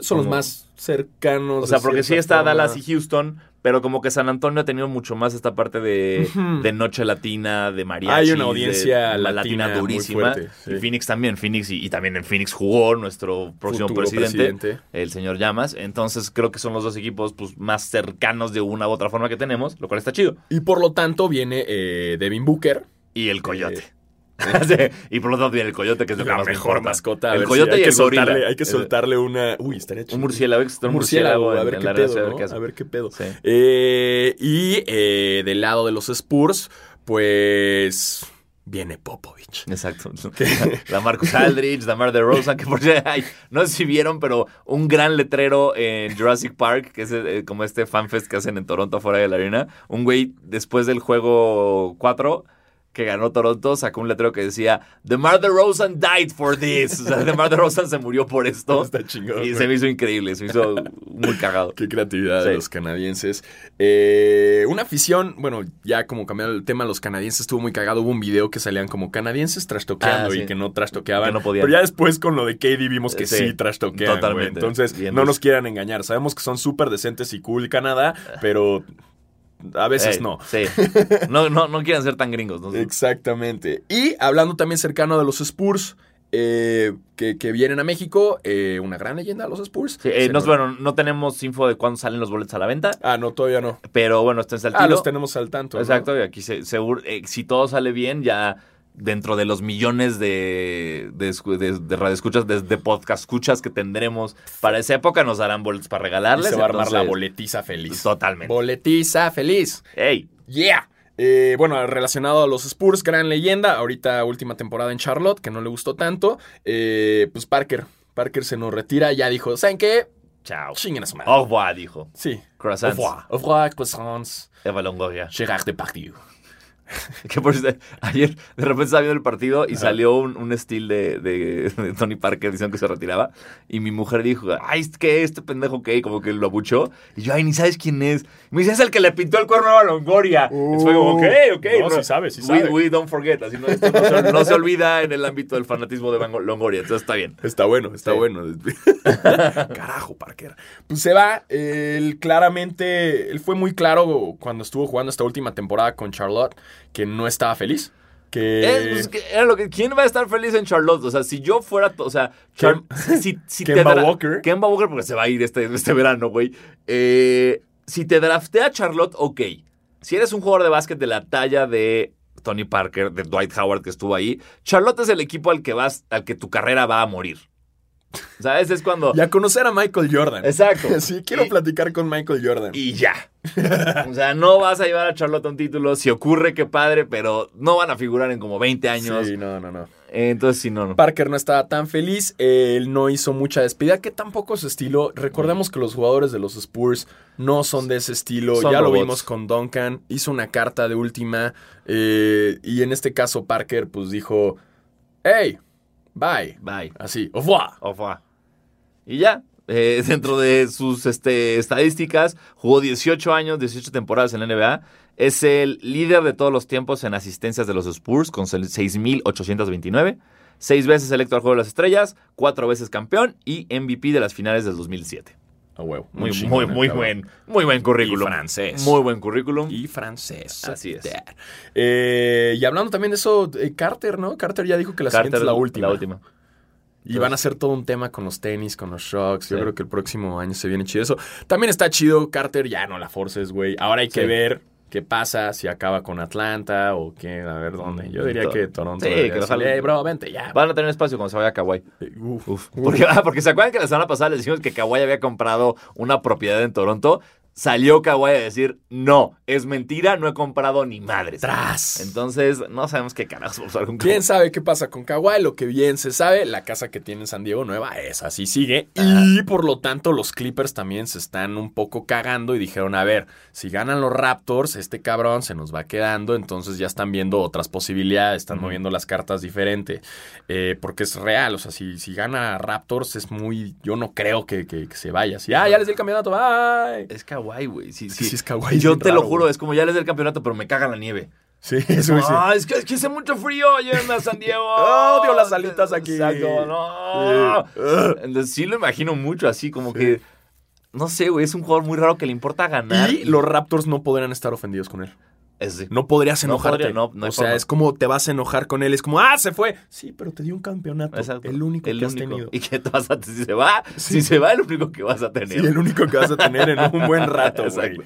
Son los más cercanos. O sea, porque sí está forma. Dallas y Houston, pero como que San Antonio ha tenido mucho más esta parte de, de noche latina, de mariachis. Hay una audiencia de- latina durísima. fuerte, sí. Y Phoenix también, Phoenix y, y también en Phoenix jugó nuestro próximo presidente. el señor Llamas. Entonces creo que son los dos equipos pues, más cercanos de una u otra forma que tenemos, lo cual está chido. Y por lo tanto viene eh, Devin Booker. Y el coyote. Eh, Sí, y por lo tanto viene el coyote, que es lo que la más mejor mascota. El coyote hay y que el gorila. soltarle, Hay que soltarle una. Uy, estaría chido. Un murciélago, Un a ver en qué pedo, a ver ¿no? qué hace. A ver qué pedo. Sí. Eh, y eh, del lado de los Spurs, pues viene Popovich. Exacto. La Marcus Aldridge, la Mar de Rosa, que por ay, no sé si vieron, pero un gran letrero en Jurassic Park, que es eh, como este fanfest que hacen en Toronto afuera de la arena. Un güey, después del juego 4 que ganó Toronto, sacó un letrero que decía The Mar de Rosen died for this. O sea, The Mar de Rosen se murió por esto. Está chingón. Y se me hizo increíble, se me hizo muy cagado. Qué creatividad de Sí. los canadienses. Eh, una afición, bueno, ya como cambiando el tema, los canadienses estuvo muy cagado. Hubo un video que salían como canadienses trastoqueando Ah, sí. y que no trastoqueaban. Que no podían. Pero ya después con lo de KD vimos que Sí, sí, trastoquean. totalmente. Entonces, Bien no nos quieran engañar. Sabemos que son súper decentes y cool Canadá, pero a veces no. Sí. No, no, no quieren ser tan gringos. ¿no? Exactamente. Y hablando también cercano de los Spurs, eh, que, que vienen a México, eh, una gran leyenda los Spurs. Sí, eh, no, nos- bueno, no tenemos info de cuándo salen los boletos a la venta, Ah, no, todavía no. pero bueno, en Saltillo. Ah, los tenemos al tanto. ¿no? Exacto, y aquí se, seguro, eh, si todo sale bien, ya dentro de los millones de, de, de, de radioescuchas, de, de podcast escuchas que tendremos para esa época, nos darán boletos para Y regalarles. se va a armar la boletiza feliz. Totalmente. Boletiza feliz. ¡Ey! Yeah. Eh, bueno, relacionado a los Spurs, gran leyenda. Ahorita última temporada en Charlotte, que no le gustó tanto. Eh, pues Parker. Parker se nos retira. Ya dijo, ¿saben qué? Chao. Chinguen a su madre. Au revoir, dijo. Sí. Au Croissants. revoir. Au revoir, croissants. Eva Longoria. Gérard Depardieu. Que por ayer de repente estaba viendo el partido y salió un, un estilo de, de- de Tony Parker diciendo que se retiraba. Y mi mujer dijo, ay, es que este pendejo que como que lo abuchó. Y yo, ay, ni sabes quién es. Y me dice, es el que le pintó el cuerno a Longoria. Uh, y fue como, ok, ok. no, sí sabe, sí we, sabe. we don't forget. Así no, esto no se, no se olvida en el ámbito del fanatismo de Longoria. Entonces está bien. Está bueno, está Sí. bueno. Carajo, Parker. Pues se va. Él claramente, él fue muy claro cuando estuvo jugando esta última temporada con Charlotte que no estaba feliz. que... Eh, pues, que era lo que, ¿Quién va a estar feliz en Charlotte? O sea, si yo fuera. O sea, Char- Kem- si, si Kemba dra- Walker. Kemba Walker, porque se va a ir este, este verano, güey. Eh, si te draftea Charlotte, ok. Si eres un jugador de básquet de la talla de Tony Parker, de Dwight Howard que estuvo ahí, Charlotte es el equipo al que vas, al que tu carrera va a morir. ¿Sabes? Es cuando. Y a conocer a Michael Jordan. Exacto. Sí, quiero Y- platicar con Michael Jordan. y ya. O sea, no vas a llevar a Charlotte a un título. Si ocurre, qué padre, pero no van a figurar en como 20 años. Sí, no, no, no. Eh, Entonces, sí, no, no. Parker no estaba tan feliz, él no hizo mucha despedida, que tampoco es su estilo. Recordemos que los jugadores de los Spurs no son de ese estilo. Son ya lo vimos con Duncan, hizo una carta de última eh, y en este caso Parker pues dijo, hey, bye, Bye. así, au revoir. Au revoir. Y ya. eh, dentro de sus este, estadísticas, jugó 18 años, 18 temporadas en la NBA. Es el líder de todos los tiempos en asistencias de los Spurs con 6.829. Seis veces electo al Juego de las Estrellas, cuatro veces campeón y MVP de las finales del 2007. A huevo. Muy, muy, muy buen, muy buen currículum. Y francés. Muy buen currículum. Y francés. Así es. Eh, y hablando también de eso, eh, Carter, ¿no? Carter ya dijo que la siguiente Carter, es la última. La última. Y van a hacer todo un tema con los tenis, con los shocks. Yo Sí. creo que el próximo año se viene chido eso. También está chido Carter, ya no la forces, güey. Ahora hay que Sí. ver qué pasa, si acaba con Atlanta o qué, a ver dónde. Yo diría que Toronto. Sí, que ojalá- "Hey, bro, vente ya. Van a tener espacio cuando se vaya a Kawhi. Uf. Uf. Porque, ah, porque se acuerdan que la semana pasada les dijimos que Kawhi había comprado una propiedad en Toronto. Salió Kawhi a decir, no, es mentira, no he comprado ni madres. Tras. Entonces, no sabemos qué carajos vamos a hacer con ¿Quién sabe qué pasa con Kawhi? Lo que bien se sabe, la casa que tiene en San Diego nueva es así sigue. Y por lo tanto, los Clippers también se están un poco cagando y dijeron, a ver, si ganan los Raptors, este cabrón se nos va quedando. Entonces ya están viendo otras posibilidades, están moviendo las cartas diferente. Eh, porque es real, o sea, si, si gana Raptors es muy... Yo no creo que, que- que se vaya así. Ah, ya les di el campeonato, bye. Es Kawhi, güey. Sí, sí. sí es Kawhi, es Yo te lo juro, es como ya les del campeonato, pero me caga la nieve. Sí, eso. Ah, es que, es que hace mucho frío, llévenme a San Diego. Odio las alitas aquí. Exacto, no. Entonces, sí lo imagino mucho así, como Sí. que. No sé, güey, es un jugador muy raro que le importa ganar. Y los Raptors no podrán estar ofendidos con él. Sí. No podrías No enojarte. podría, no, o sea, forma. es como te vas a enojar con él. Es como, ah, se fue. Sí, pero te dio un campeonato. Exacto. El único El que has tenido. Y que te vas a, si se va, Sí. si se va, el único que vas a tener. Sí, el único que vas a tener en un buen rato, güey.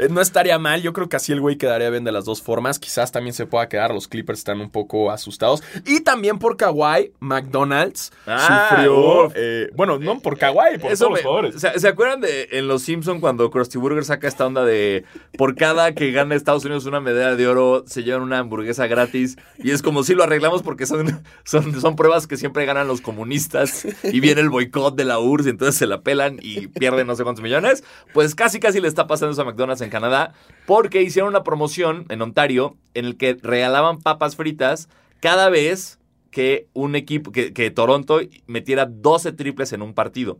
Eh, No estaría mal, yo creo que así el güey quedaría bien de las dos formas. Quizás también se pueda quedar, los Clippers están un poco asustados. Y también por Kawhi, McDonald's Ah, sufrió. uf. eh, bueno, no por Kawhi, por todos los jugadores. ¿se, se acuerdan de en Los Simpson cuando Krusty Burger saca esta onda de por cada que gana Estados Unidos una medalla de oro se llevan una hamburguesa gratis y es como si lo arreglamos porque son, son, son pruebas que siempre ganan los comunistas y viene el boicot de la URSS y entonces se la pelan y pierden no sé cuántos millones? Pues casi casi le está pasando eso a McDonald's en Canadá porque hicieron una promoción en Ontario en el que regalaban papas fritas cada vez que un equipo, que, que Toronto metiera 12 triples en un partido.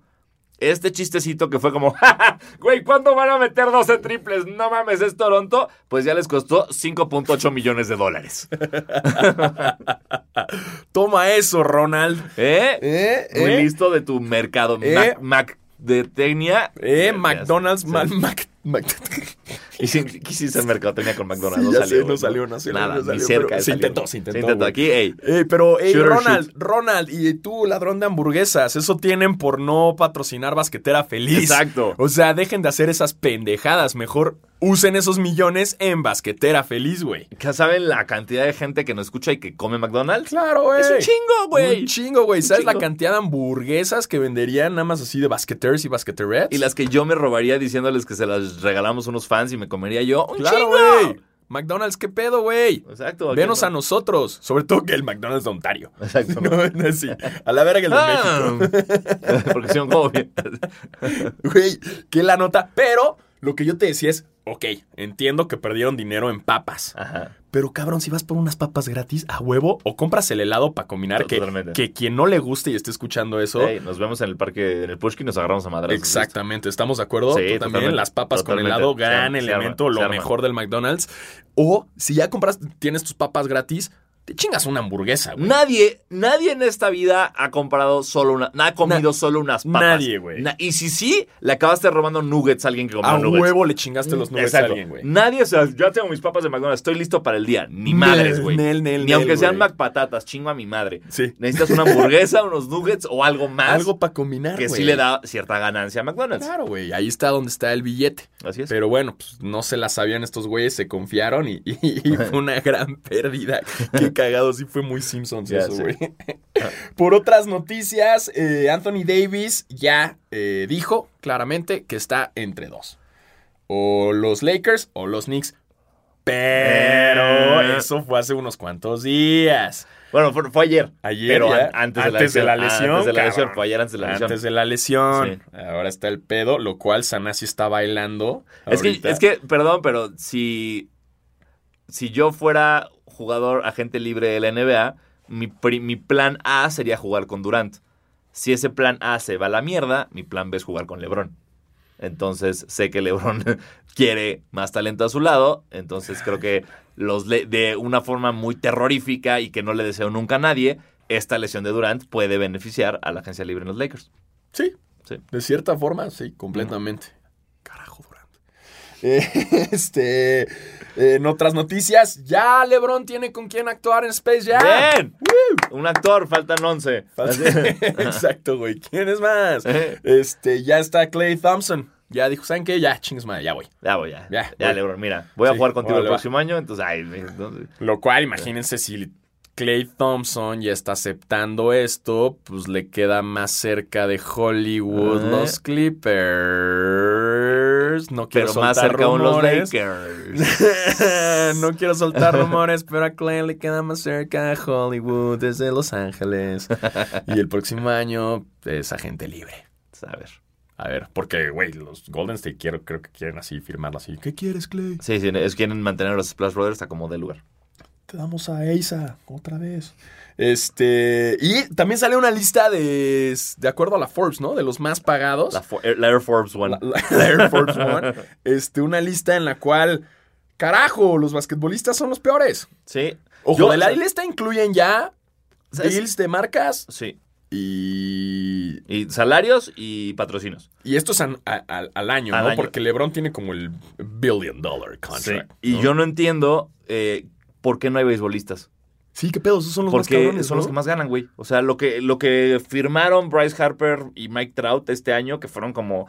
Este chistecito que fue como, "Ja, ja, güey, ¿cuándo van a meter 12 triples? No mames, es Toronto. Pues ya les costó 5.8 millones de dólares. Toma eso, Ronald. ¿Eh? ¿Eh? Muy ¿Eh? listo de tu mercado. ¿Eh? Mac, Mac de tecnia. Eh, McDonald's, Sí. Mac, El mercadotecnia con McDonald's. Sí, no ya sé, salió. no salió, no salió, Nada, no salió, ni cerca. se intentó, se intentó, Se intentó. Aquí, ey. Pero, or Ronald, shoot. Ronald, y tú, ladrón de hamburguesas, eso tienen por no patrocinar Basquetera Feliz. Exacto. O sea, dejen de hacer esas pendejadas. Mejor usen esos millones en Basquetera Feliz, güey. ¿Ya saben la cantidad de gente que nos escucha y que come McDonald's? Claro, güey. Es un chingo, güey. Un chingo, güey. ¿Sabes la cantidad de hamburguesas que venderían nada más así de basqueters y basqueterets? Y las que yo me robaría diciéndoles que se las regalamos unos fans y me comería yo. ¡Un Claro, güey. McDonald's, ¿qué pedo, güey? Exacto. Venos a no- nosotros. Sobre todo que el McDonald's de Ontario. Exacto. No, no es así. A la verga el de Ah, México. Porque son. Güey, que la nota. Pero lo que yo te decía es, ok, entiendo que perdieron dinero en papas. Ajá. Pero cabrón, si vas por unas papas gratis a huevo o compras el helado para combinar, que, que quien no le guste y esté escuchando eso. Nos vemos en el parque, en el Pushkin y nos agarramos a madras. Exactamente, ¿estamos de acuerdo? Sí, Tú también, las papas totalmente. con helado, gran Se arma, se elemento, arma, lo mejor del McDonald's. O si ya compras, tienes tus papas gratis, te chingas una hamburguesa, güey. Nadie, nadie en esta vida ha comprado solo una, ha comido solo unas papas. nadie, güey. Na- y si sí, le acabaste robando nuggets a alguien que compró A nuggets. huevo le chingaste los nuggets a alguien, güey. Nadie, o sea, ya tengo mis papas de McDonald's, estoy listo para el día. Ni madres, güey. Nel, nel, Ni nel, aunque sean. McPatatas, chingo a mi madre. Sí. Necesitas una hamburguesa, unos nuggets o algo más Algo para combinar, que sí le da cierta ganancia a McDonald's. Claro, güey. Ahí está donde está el billete. Así es. Pero bueno, pues no se la sabían estos güeyes, se confiaron y, y- y fue una gran pérdida. Qué cagado, sí fue muy Simpsons eso, güey. Por otras noticias, eh, Anthony Davis ya eh, dijo claramente que está entre dos. O los Lakers o los Knicks. Pero Eh. eso fue hace unos cuantos días. Bueno, fue, fue ayer. Ayer, Pero an- antes, de la Antes de lesión. la lesión, Antes de la lesión. Fue ayer antes de la lesión. Antes de la lesión. Ahora está el pedo, lo cual Sanasi está bailando. Es que, es que, perdón, pero si, si yo fuera jugador agente libre de la NBA, mi, pri- mi plan A sería jugar con Durant. Si ese plan A se va a la mierda, mi plan B es jugar con LeBron. Entonces sé que LeBron quiere más talento a su lado. Entonces creo que los de una forma muy terrorífica y que no le deseo nunca a nadie, esta lesión de Durant puede beneficiar a la agencia libre en los Lakers. Sí, Sí. de cierta forma, sí, completamente. Eh, este, eh, en otras noticias, ya LeBron tiene con quién actuar en Space Jam. ¡Bien! Un actor, faltan 11. Exacto, güey. ¿Quién es más? Eh. Este, ya está Clay Thompson. Ya dijo, ¿saben qué? Ya, chingues madre, ya voy. Ya voy, ya. Ya, Ya, voy. Lebron, mira. Voy a jugar contigo el va. próximo año, entonces, ay, entonces- Lo cual, imagínense si Clay Thompson ya está aceptando esto, pues le queda más cerca de Hollywood los Clippers. No quiero pero más soltar cerca aún los rumores. Lakers. no quiero soltar rumores, pero a Clay le queda más cerca a Hollywood desde Los Ángeles. Y el próximo año es agente libre. A ver. A ver, porque, güey, los Golden State quiero, creo que quieren así firmarlo así. ¿Qué quieres, Clay? Sí, sí, es quieren mantener a los Splash Brothers a como de lugar. Te damos a Eisa otra vez. Este. Y también sale una lista de. De acuerdo a la Forbes, ¿no? De los más pagados. La, For- la Air Forbes One. La, Air Force One. Este, una lista en la cual. Carajo, los basquetbolistas son los peores. Sí. Ojo, Yo- de la lista incluyen ya ¿Sabes? deals de marcas Sí. y. Y salarios y patrocinios. Y esto es an- a- al- al año, Al ¿no? año. Porque LeBron tiene como el billion dollar contract. Y ¿no? yo no entiendo eh, por qué no hay beisbolistas. Sí, qué pedo, esos son los más Porque cabrones, son ¿no? los que más ganan, güey. O sea, lo que, lo que firmaron Bryce Harper y Mike Trout este año, que fueron como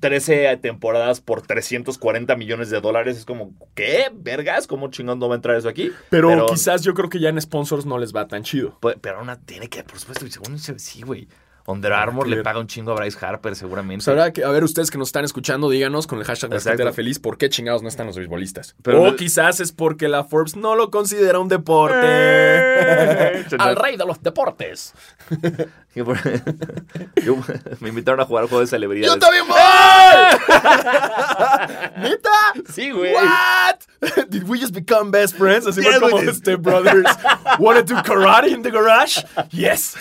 13 temporadas por 340 millones de dólares, es como, ¿qué? ¿Vergas? ¿Cómo chingón no va a entrar eso aquí? Pero, quizás yo creo que ya en sponsors no les va tan chido. pues, Pero aún tiene que, por supuesto, y según sí, güey. Under Armour que le paga un chingo a Bryce Harper, seguramente. Pues que, a ver, ustedes que nos están escuchando, díganos con el hashtag Exacto. Basquetera Feliz por qué chingados no están los beisbolistas. Pero o quizás es porque la Forbes no lo considera un deporte. Eh. Al rey de los deportes. Yo- me invitaron a jugar juego de celebridades. ¡Yo también voy! ¿Neta? Sí, güey. What? Did we just become best friends? Así Yes, como we este brothers. Wanna do karate in the garage? Yes.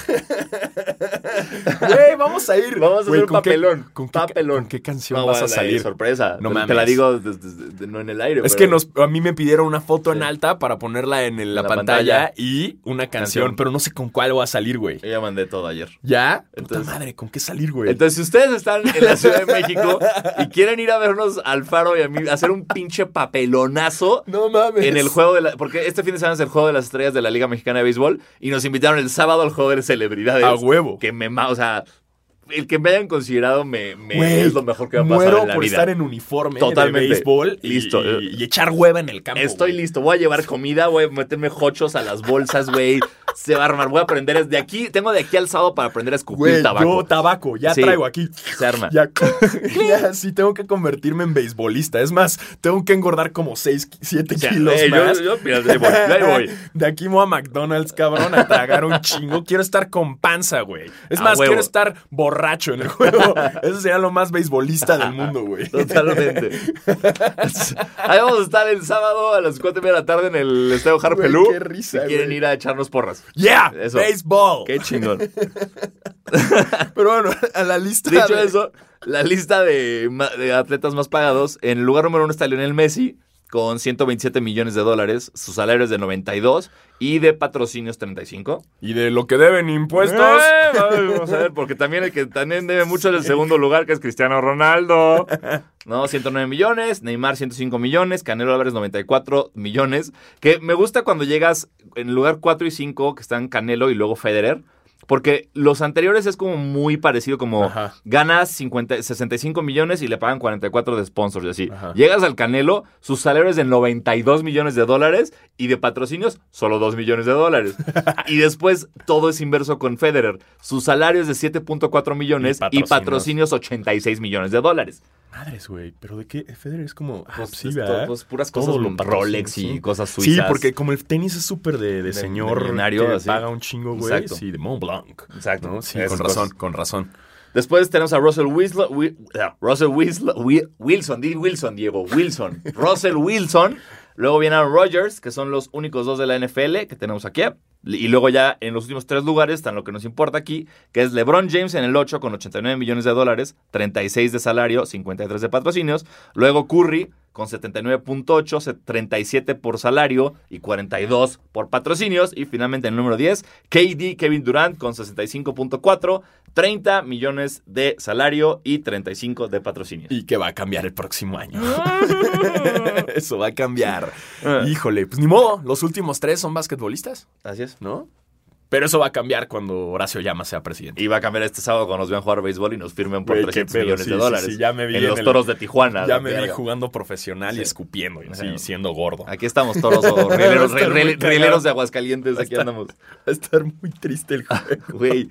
Güey, vamos a ir. Vamos a Güey, hacer un ¿con qué- papelón. ¿con qué, papelón. ¿Con qué canción No, vas a salir? sorpresa. No mames. Te la digo des- des- des- no en el aire. Es pero- que nos, a mí me pidieron una foto en Sí. alta para ponerla en, el- la, la pantalla, pantalla. y una canción, Canción. pero no sé con cuál voy a salir, güey. Yo ya mandé todo ayer. ¿Ya? Entonces- Puta madre, ¿con qué salir, güey? Entonces, si ustedes están en la Ciudad de México y quieren ir a vernos al Faro y a mí hacer un pinche papelonazo no mames. en el juego de la. Porque este fin de semana es el juego de las estrellas de la Liga Mexicana de Béisbol y nos invitaron el sábado al juego de celebridades. A huevo. Que me. O sea, el que me hayan considerado me, es lo mejor que va a pasar muero en la por vida. estar en uniforme Totalmente. de béisbol y, Listo. y- y echar hueva en el campo. Estoy güey. listo, voy a llevar comida, voy a meterme hochos a las bolsas, güey. Se va a armar, voy a aprender de aquí, tengo de aquí al sábado para aprender a escupir Güey, tabaco. yo tabaco, ya Sí. traigo aquí. Se arma. Ya, ya, sí, tengo que convertirme en beisbolista. Es más, tengo que engordar como 6, 7 O sea, kilos eh, más. yo- mira, ahí voy, ahí voy. De aquí voy a McDonald's, cabrón, a tragar un chingo. Quiero estar con panza, güey. Es A más, huevo. quiero estar borracho en el juego. Eso sería lo más beisbolista del mundo, güey. Totalmente. Ahí vamos a estar el sábado a las 4 y media de la tarde en el Estadio Harpelú. Güey, qué risa, si quieren güey. ir a echarnos porras. Yeah, Eso. baseball. Qué chingón. Pero bueno, a la lista. Dicho de- eso, la lista de atletas más pagados, en el lugar número uno está Lionel Messi, con 127 millones de dólares, su salario es de 92 y de patrocinios 35. Y de lo que deben impuestos. Eh, vamos a ver, porque también el que también debe mucho es el segundo lugar, que es Cristiano Ronaldo. No, 109 millones, Neymar 105 millones, Canelo Álvarez 94 millones. Que me gusta cuando llegas en lugar 4 y 5, que están Canelo y luego Federer. Porque los anteriores es como muy parecido, como Ajá. ganas 50, 65 millones y le pagan 44 de sponsors y así. Ajá. Llegas al Canelo, sus salarios de 92 millones de dólares y de patrocinios solo 2 millones de dólares. y después todo es inverso con Federer. Sus salarios de 7.4 millones Y y patrocinios. patrocinios 86 millones de dólares. Madres, güey. Pero de qué? Federer es como. Ah, Pues, sí, es ¿verdad? todo- pues, puras cosas con Rolex y sí. cosas Sí, suizas. porque como el tenis es súper de, de señor de que así. paga un chingo, güey. Sí, de Mont Exacto. ¿no? Sí, Esas con razón, cosas. con razón. Después tenemos a Russell Wilson. Wi- Russell Wilson, Wilson, Diego, Wilson. Russell Wilson. Luego viene Aaron Rodgers, que son los únicos dos de la NFL que tenemos aquí. Y luego ya en los últimos tres lugares están lo que nos importa aquí, que es LeBron James en el 8 con 89 millones de dólares, 36 de salario, 53 de patrocinios. Luego Curry con 79.8, se- 37 por salario y 42 por patrocinios. Y finalmente en el número 10, KD Kevin Durant con 65.4, 30 millones de salario y 35 de patrocinios. Y que va a cambiar el próximo año. Eso va a cambiar. Ah. Híjole, pues ni modo. Los últimos tres son basquetbolistas, Así es. ¿No? Pero eso va a cambiar cuando Horacio Llama sea presidente. Y va a cambiar este sábado cuando nos vean jugar béisbol y nos firmen por qué 300 pedo, millones sí, de dólares. sí, ya me vi en en los el- toros de Tijuana. Ya me vi jugando profesional y escupiendo y así, siendo gordo. Aquí estamos toros o rieleros, de Aguascalientes. Aquí andamos. Va a estar muy triste el juego. Güey,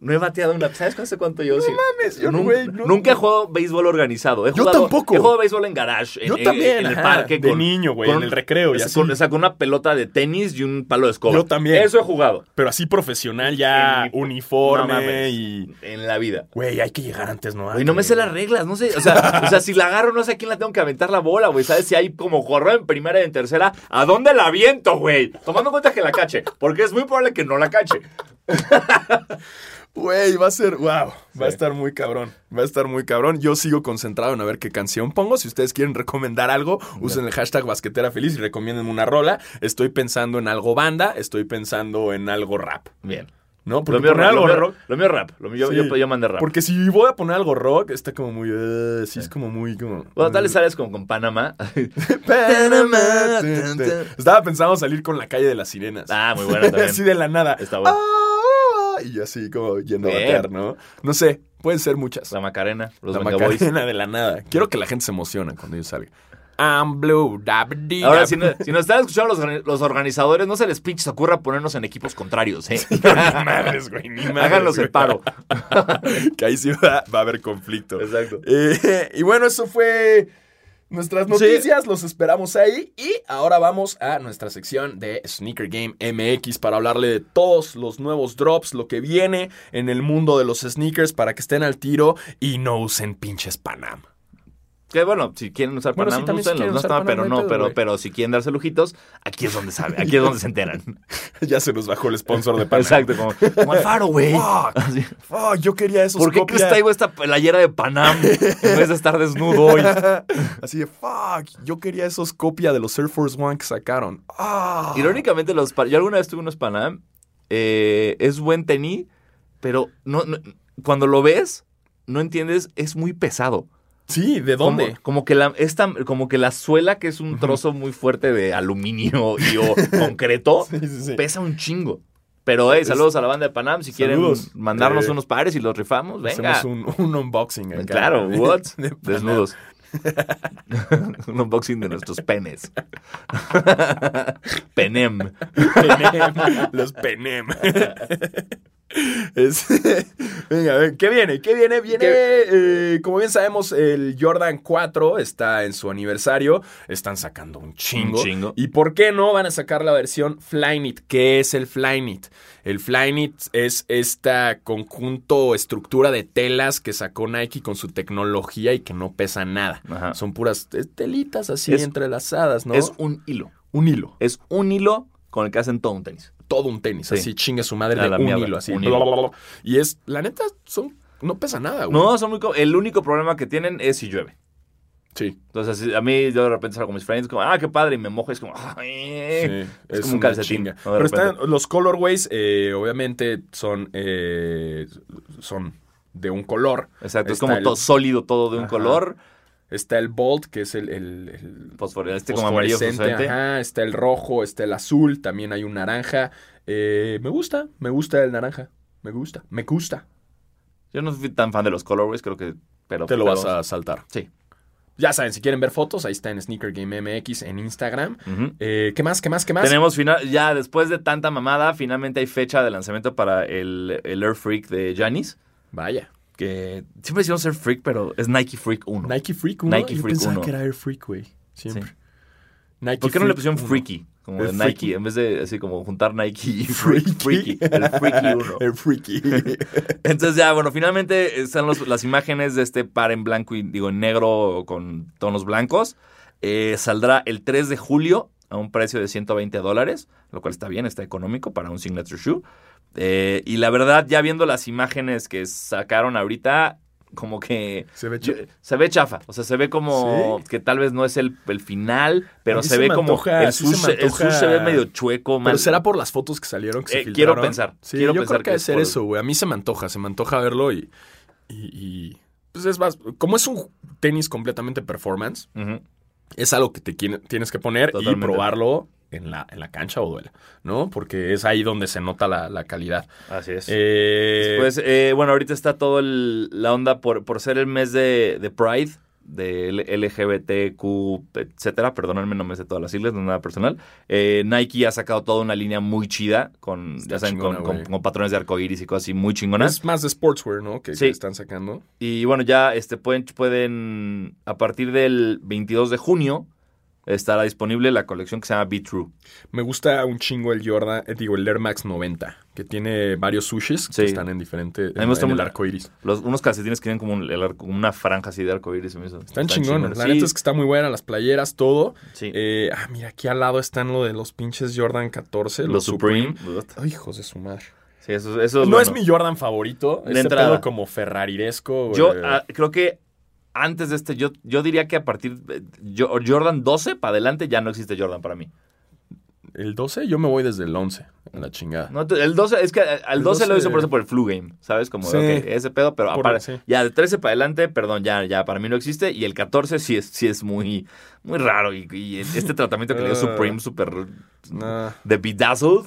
no he bateado una. ¿Sabes hace cuánto yo? sí? mames, yo no, Nun- güey, no. Nunca he jugado béisbol organizado. He Yo tampoco. He jugado béisbol en garage. En, Yo también, En el parque. de niño, güey, en el recreo y así. Con, o sea, con una pelota de tenis y un palo de escoba. Yo también. Eso he jugado. Pero así profesional ya, En uniforme No mames. y... En la vida. Güey, hay que llegar antes, ¿no? Güey, no me sé las reglas, no sé. O sea, o sea, si la agarro, no sé a quién la tengo que aventar la bola, güey. ¿Sabes? Si hay como correo en primera y en tercera, ¿a dónde la aviento, güey? Tomando en cuenta que la cache. Porque es muy probable que no la cache. Güey, va a ser, wow, va a estar muy cabrón, va a estar muy cabrón. Yo sigo concentrado en a ver qué canción pongo. Si ustedes quieren recomendar algo, usen el hashtag basquetera feliz y recomienden una rola. Estoy pensando en algo banda, estoy pensando en algo rap, Bien. ¿no? Lo mío, rap, algo lo, mío, rock. lo mío rap. Lo mío, Sí. yo, yo mandé rap. Porque si voy a poner algo rock, está como muy, eh, sí, es como muy, como. Bueno, tal vez sales como con Panamá. Panamá. Estaba pensando salir con la calle de las sirenas. ah, muy bueno también. así de la nada. Está bueno. Ah, y así como yendo a batear, ¿no? No sé, pueden ser muchas. La Macarena, los la Boys. Macarena de la nada. Quiero que la gente se emocione cuando yo salga. I'm blue, dabdi, Ahora, si, no- si nos están escuchando los, los organizadores, no se les pinches ocurra ponernos en equipos contrarios, ¿eh? Ni madres, güey, ni madres, Háganos el paro. que ahí sí va, va a haber conflicto. Exacto. Eh, y bueno, eso fue nuestras noticias. Los esperamos ahí. Y ahora vamos a nuestra sección de Sneaker Game MX para hablarle de todos los nuevos drops, lo que viene en el mundo de los sneakers para que estén al tiro y no usen pinches Panam. Que bueno, si quieren usar Bueno, Panam, sí, úsenlos, no está- pero no pedo, pero, pero si quieren darse lujitos, aquí es donde saben, aquí es donde se enteran. ya se nos bajó el sponsor de Panam. Exacto, como, como Alfaro, güey. Fuck. Fuck, yo quería esos ¿Por qué copia- crees traigo esta playera de Panam en vez de estar desnudo hoy? Así de, fuck, yo quería esos copia de los Air Force One que sacaron. Ah. Irónicamente, los, yo alguna vez tuve unos Panam. eh, es buen tenis, pero no, no- cuando lo ves, no entiendes, es muy pesado. Sí, ¿de dónde? Como, como que la, esta, como que la suela, que es un trozo muy fuerte de aluminio y o concreto, Sí, sí, sí. pesa un chingo. Pero, hey, Es- saludos a la banda de Panam. Si quieren mandarnos Eh, unos pares y los rifamos, venga. Hacemos un, un unboxing acá. Claro, what? De. Desnudos. un unboxing de nuestros penes. Penem. Penem, los Penem. Es- Venga, a ver, ¿qué viene? ¿Qué viene? Viene, eh, como bien sabemos, el Jordan 4 está en su aniversario. Están sacando un chingo. Un chingo. ¿Y por qué no van a sacar la versión Flyknit? ¿Qué es el Flyknit? El Flyknit es esta conjunto, estructura de telas que sacó Nike con su tecnología y que no pesa nada. Ajá. Son puras eh, telitas así Es- entrelazadas, ¿no? Es un hilo. un hilo. Es un hilo con el que hacen todo un tenis. todo un tenis, Sí. así chingue su madre de la un mierda, hilo, así. un bla, hilo. bla, bla, bla. Y es, la neta, son, no pesa nada, güey. No, son muy. El único problema que tienen es si llueve. Sí. Entonces, a mí, yo de repente salgo con mis friends, como, ah, qué padre, y me mojo, y es como, ay, Sí, es, como un calcetín. ¿no? Pero están, los colorways, eh, obviamente, son, eh, son de un color. Exacto, es como el- todo sólido, todo de un Ajá. color. Está el bolt, que es el, el- el Fosforescente, este como amarillo ajá, está el rojo, está el azul, también hay un naranja. Eh, me gusta, me gusta el naranja. Me gusta, me gusta. Yo no fui tan fan de los colorways, creo que. Pero, Te lo pero- vas a saltar. Sí. Ya saben, si quieren ver fotos, ahí está en Sneaker Game MX en Instagram. Ujú. Eh, ¿Qué más? ¿Qué más? ¿Qué más? Tenemos final, ya después de tanta mamada, finalmente hay fecha de lanzamiento para el, el Air Freak de Janis. Vaya. Que siempre decimos Air Freak, pero es Nike Freak 1. Nike Freak 1. Nike Yo Freak pensaba 1. que era Air Freak, güey. Siempre. Sí. Nike ¿Por qué no le Freak pusieron 1? Freaky? Como El de Freaky. Nike, en vez de así como juntar Nike y Freaky. Freaky. El Freaky 1. El Freaky. Entonces ya, bueno, finalmente están los- las imágenes de este par en blanco y digo en negro con tonos blancos. Eh, saldrá el 3 de julio a un precio de 120 dólares, lo cual está bien, está económico para un signature shoe. Eh, y la verdad, ya viendo las imágenes que sacaron ahorita, como que Se ve se chafa. O sea, se ve como ¿Sí? que tal vez no es el, el final, pero se se ve como antoja- el se sush, el antoja- sush se ve medio chueco, mal. Pero será por las fotos que salieron que se Eh, quiero pensar, Sí, quiero yo pensar creo que que es ser por- eso, güey. A mí se me antoja, se me antoja verlo y. Y. y, pues es más. Como es un tenis completamente performance. Es algo que te tienes que poner Totalmente. y probarlo en la, en la cancha o duela, ¿no? Porque es ahí donde se nota la, la calidad. Así es. Eh, Pues eh, bueno, ahorita está todo el- la onda por, por ser el mes de, de Pride, de LGBTQ, etcétera. Perdónenme, no me sé todas las siglas, no es nada personal. Eh, Nike ha sacado toda una línea muy chida, con, Está ya saben, con, chingona, con- patrones de arcoíris y cosas así muy chingonas. es más de sportswear, ¿no? Que, que están sacando. Y bueno, ya este, pueden, pueden, a partir del 22 de junio, estará disponible la colección que se llama Be True. Me gusta un chingo el Jordan, eh, digo, el Air Max 90, que tiene varios sushis Sí. que están en diferente. en el arco iris. Los, unos calcetines que tienen como, un- el arco- como una franja así de me hizo- Están chingones. La Sí, neta es que está muy buena, las playeras, todo. sí. Eh, ah, mira, aquí al lado están lo de los pinches Jordan 14, los, los Supreme. Ay, hijos de su madre. Sí, eso, eso no es mi Jordan favorito. De Este entrada. pedo como Ferrariresco. Yo güey. ah, creo que antes de este, yo, yo diría que a partir de yo- Jordan 12 para adelante ya no existe Jordan para mí. El 12, yo me voy desde el 11, en la chingada. No, el 12, es que al El 12, lo 12 hizo por eso por el flu game, ¿sabes? Como Sí. ok, ese pedo, pero aparte, sí. ya de 13 para adelante, perdón, ya, ya para mí no existe. Y el 14 sí es, sí es muy, muy raro. Y, y este tratamiento que le dio Ah. Supreme, súper Nah, de bedazzled.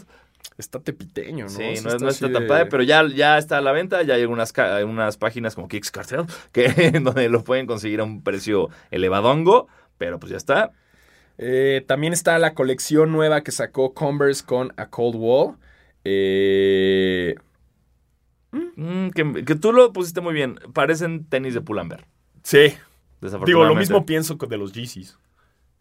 Está tepiteño, ¿no? Sí, no, no está tan padre, pero ya, ya está a la venta. Ya hay unas, páginas como Kicks Cartel que, donde lo pueden conseguir a un precio elevadongo. Pero pues ya está. Eh, también está la colección nueva que sacó Converse con A Cold Wall. Eh, Mm, que, que tú lo pusiste muy bien. Parecen tenis de Pull&Bear. sí, digo, lo mismo pienso de los Yeezys.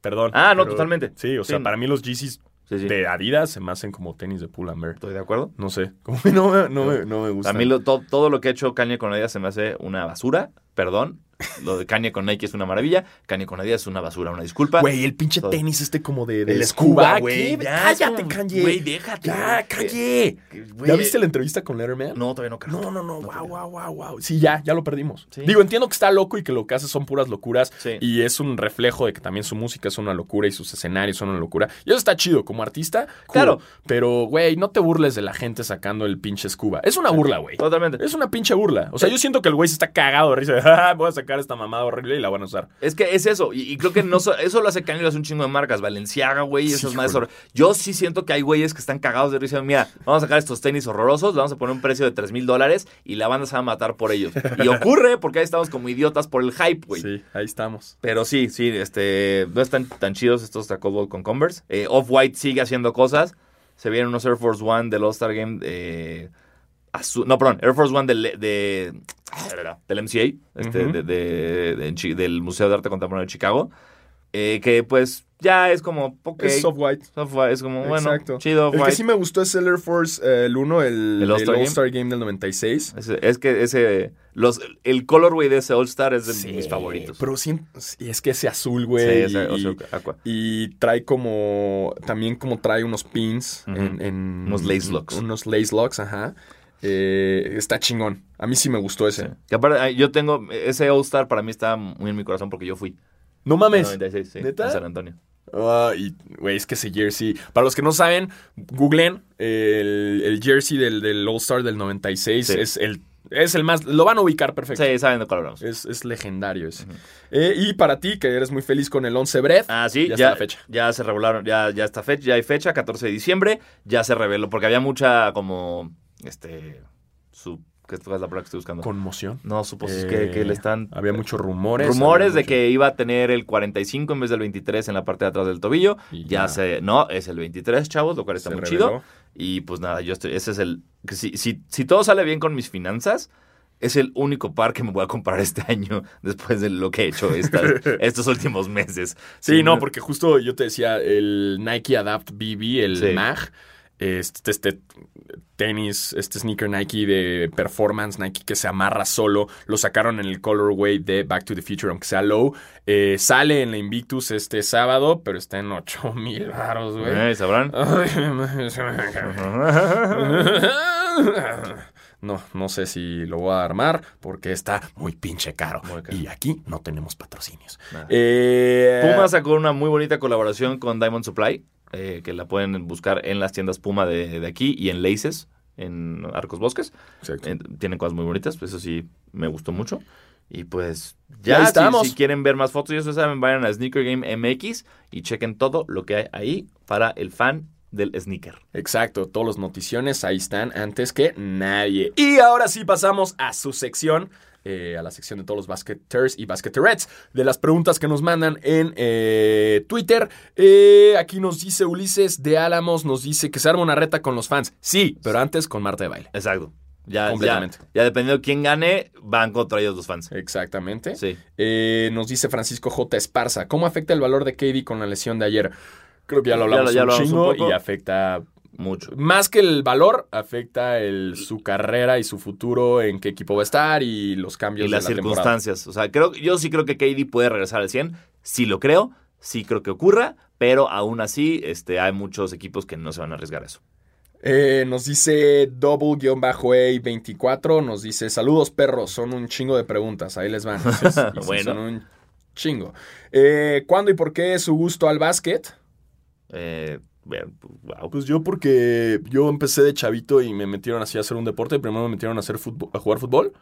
Perdón. Ah, no, pero- totalmente. Sí, o sea, para mí los Yeezys Sí, sí. de Adidas se me hacen como tenis de Pull and Bear. Estoy de acuerdo. No sé, como que no, me- no, me, no me gusta. A mí lo- to- todo lo que ha hecho Kanye con Adidas se me hace una basura. Perdón. Lo de Kanye con Nike es una maravilla. Kanye con Adidas es una basura, una disculpa. Güey, el pinche Todo. tenis este como de, de El scuba, güey. Cállate, como- Kanye. Güey, déjate. Ya, güey. calle. Güey. ¿Ya viste la entrevista con Letterman? No, todavía no. Carlos. No, no, no, No, wow, wow, wow, wow. Sí, ya, ya lo perdimos. Sí. Digo, entiendo que está loco y que lo que hace son puras locuras. Sí. Y es un reflejo de que también su música es una locura y sus escenarios son una locura. Y eso está chido, como artista, cool. Claro. Pero, güey, no te burles de la gente sacando el pinche scuba. Es una burla, güey. Totalmente. Es una pinche burla. O sea, yo siento que el güey se está cagado de risa de, "Ah, voy a sacar esta mamada horrible y la van a usar. Es que es eso, y, y creo que no so- eso lo hace Kanye, lo hace un chingo de marcas, Valenciaga, güey, Sí, güey. hor- Yo sí siento que hay güeyes que están cagados de risa, mira, vamos a sacar estos tenis horrorosos, le vamos a poner un precio de 3 mil dólares y la banda se va a matar por ellos. Y ocurre porque ahí estamos como idiotas por el hype, güey. Sí, ahí estamos. Pero sí, sí, este, no están tan chidos estos Taco Ball con Converse. Eh, Off-White sigue haciendo cosas. Se vienen unos Air Force One del All-Star Game eh, azul- no, perdón, Air Force One de, del MCA, este, de- de- de- del Museo de Arte Contemporáneo de Chicago. eh, que pues ya es como, ok, Es soft white. Off-White, es como, bueno, Exacto. chido El que Off-White. sí me gustó es el Air Force, eh, el 1, el, ¿El All-Star Game? Game? del 96. Es, es que ese, los, el colorway de ese All-Star es de Sí, mis favoritos. Pero sí, y es que ese azul, sí, güey. ese y, Aqua. y trae como. También como trae unos pins. Ujú. en, en- Unos lace locks. Unos lace locks, ajá. Eh, está chingón. A mí sí me gustó ese. Sí. Que aparte, ay, yo tengo, ese All-Star para mí está muy en mi corazón porque yo fui. No mames. 96, sí. ¿Neta? En San Antonio. Ah, y, güey, es que ese jersey. Para los que no saben, googlen el, el jersey del, del All-Star del 96. Sí. Es el. Es el más. Lo van a ubicar perfecto. Sí, saben de cuál hablamos. Es, es legendario ese. Eh, y para ti, que eres muy feliz con el 11 Breath. Ah, sí, ya, ya, está la fecha. ya se regularon, ya, ya está fecha, ya hay fecha, 14 de diciembre, ya se reveló, porque había mucha como, este, su, ¿qué es la palabra que estoy buscando? Conmoción. no, supos Eh, que, que le están... Había muchos rumores. Rumores de mucho- que iba a tener el 45 en vez del 23 en la parte de atrás del tobillo. Y Ya, ya. se. No, es el 23, chavos, lo cual está se muy reveló. chido. Y pues nada, yo estoy. Ese es el. que si, si, si todo sale bien con mis finanzas, es el único par que me voy a comprar este año después de lo que he hecho estos últimos meses. Sí, no, porque justo yo te decía, el Nike Adapt BB, el Sí. MAG, este, este tenis, este sneaker Nike de performance, Nike que se amarra solo, lo sacaron en el colorway de Back to the Future, aunque sea low. Eh, sale en la Invictus este sábado, pero está en 8 mil baros, güey. Eh, ¿Sabrán? No, no sé si lo voy a armar porque está muy pinche caro. Muy caro. Y aquí no tenemos patrocinios. Eh, Puma sacó una muy bonita colaboración con Diamond Supply, eh, que la pueden buscar en las tiendas Puma de, de aquí y en Laces, en Arcos Bosques. Exacto. Eh, tienen cosas muy bonitas, pues eso sí me gustó mucho. Y pues ya, si, estamos. si quieren ver más fotos, ya ustedes saben, vayan a Sneaker Game MX y chequen todo lo que hay ahí para el fan del sneaker. Exacto, todos los noticiones ahí están antes que nadie. Y ahora sí pasamos a su sección, eh, a la sección de todos los basketers y basketerets, de las preguntas que nos mandan en eh, Twitter. Eh, aquí nos dice Ulises de Álamos, nos dice que se arma una reta con los fans. Sí, pero antes con Marta de baile. Exacto. Ya, Completamente. ya, ya dependiendo de quién gane, van contra ellos los fans. Exactamente. Sí. Nos dice Francisco J. Esparza, ¿cómo afecta el valor de KD con la lesión de ayer? Creo que ya lo Ya lo- hablamos ya lo hablamos un chingo y afecta Mucho. Más que el valor, afecta el, su carrera y su futuro, en qué equipo va a estar y los cambios Y las de la temporada. circunstancias. O sea, creo, yo sí creo que KD puede regresar al 100. Sí lo creo. Sí creo que ocurra. Pero aún así, este, hay muchos equipos que no se van a arriesgar a eso. Eh, nos dice double-a24, nos dice, saludos perros, son un chingo de preguntas, ahí les van. Bueno. Son un chingo. Eh, ¿Cuándo y por qué su gusto al básquet? Eh, wow. Pues yo porque yo empecé de chavito y me metieron así a hacer un deporte. Primero me metieron a, hacer fútbol, a jugar fútbol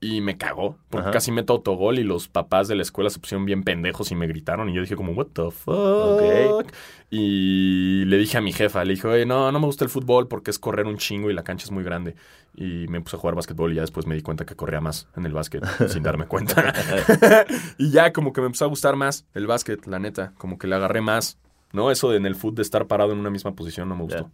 y me cagó. Porque Ajá. casi meto autogol y los papás de la escuela se pusieron bien pendejos y me gritaron. Y yo dije como, what the fuck? Y le dije a mi jefa, le dije, oye, no, no me gusta el fútbol porque es correr un chingo y la cancha es muy grande. Y me puse a jugar básquetbol y ya después me di cuenta que corría más en el básquet sin darme cuenta. y ya como que me empezó a gustar más el básquet, la neta. Como que le agarré más. ¿No? Eso de en el fútbol de estar parado en una misma posición no me gustó.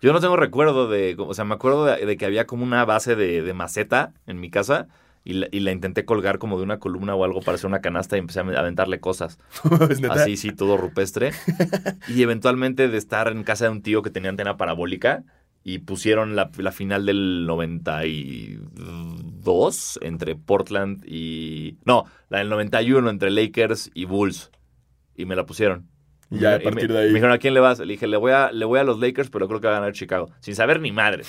Yo no tengo recuerdo de, o sea, me acuerdo de, de que había como una base de, de maceta en mi casa y la, y la intenté colgar como de una columna o algo para hacer una canasta y empecé a aventarle cosas. Así, sí, todo rupestre. y eventualmente de estar en casa de un tío que tenía antena parabólica y pusieron la, la final del 92 entre Portland y... No, la del 91 entre Lakers y Bulls. Y me la pusieron. Y ya a partir me- de ahí. Me dijeron, ¿a quién le vas? Le dije, le voy a, le voy a los Lakers, pero creo que va a ganar Chicago. Sin saber ni madre.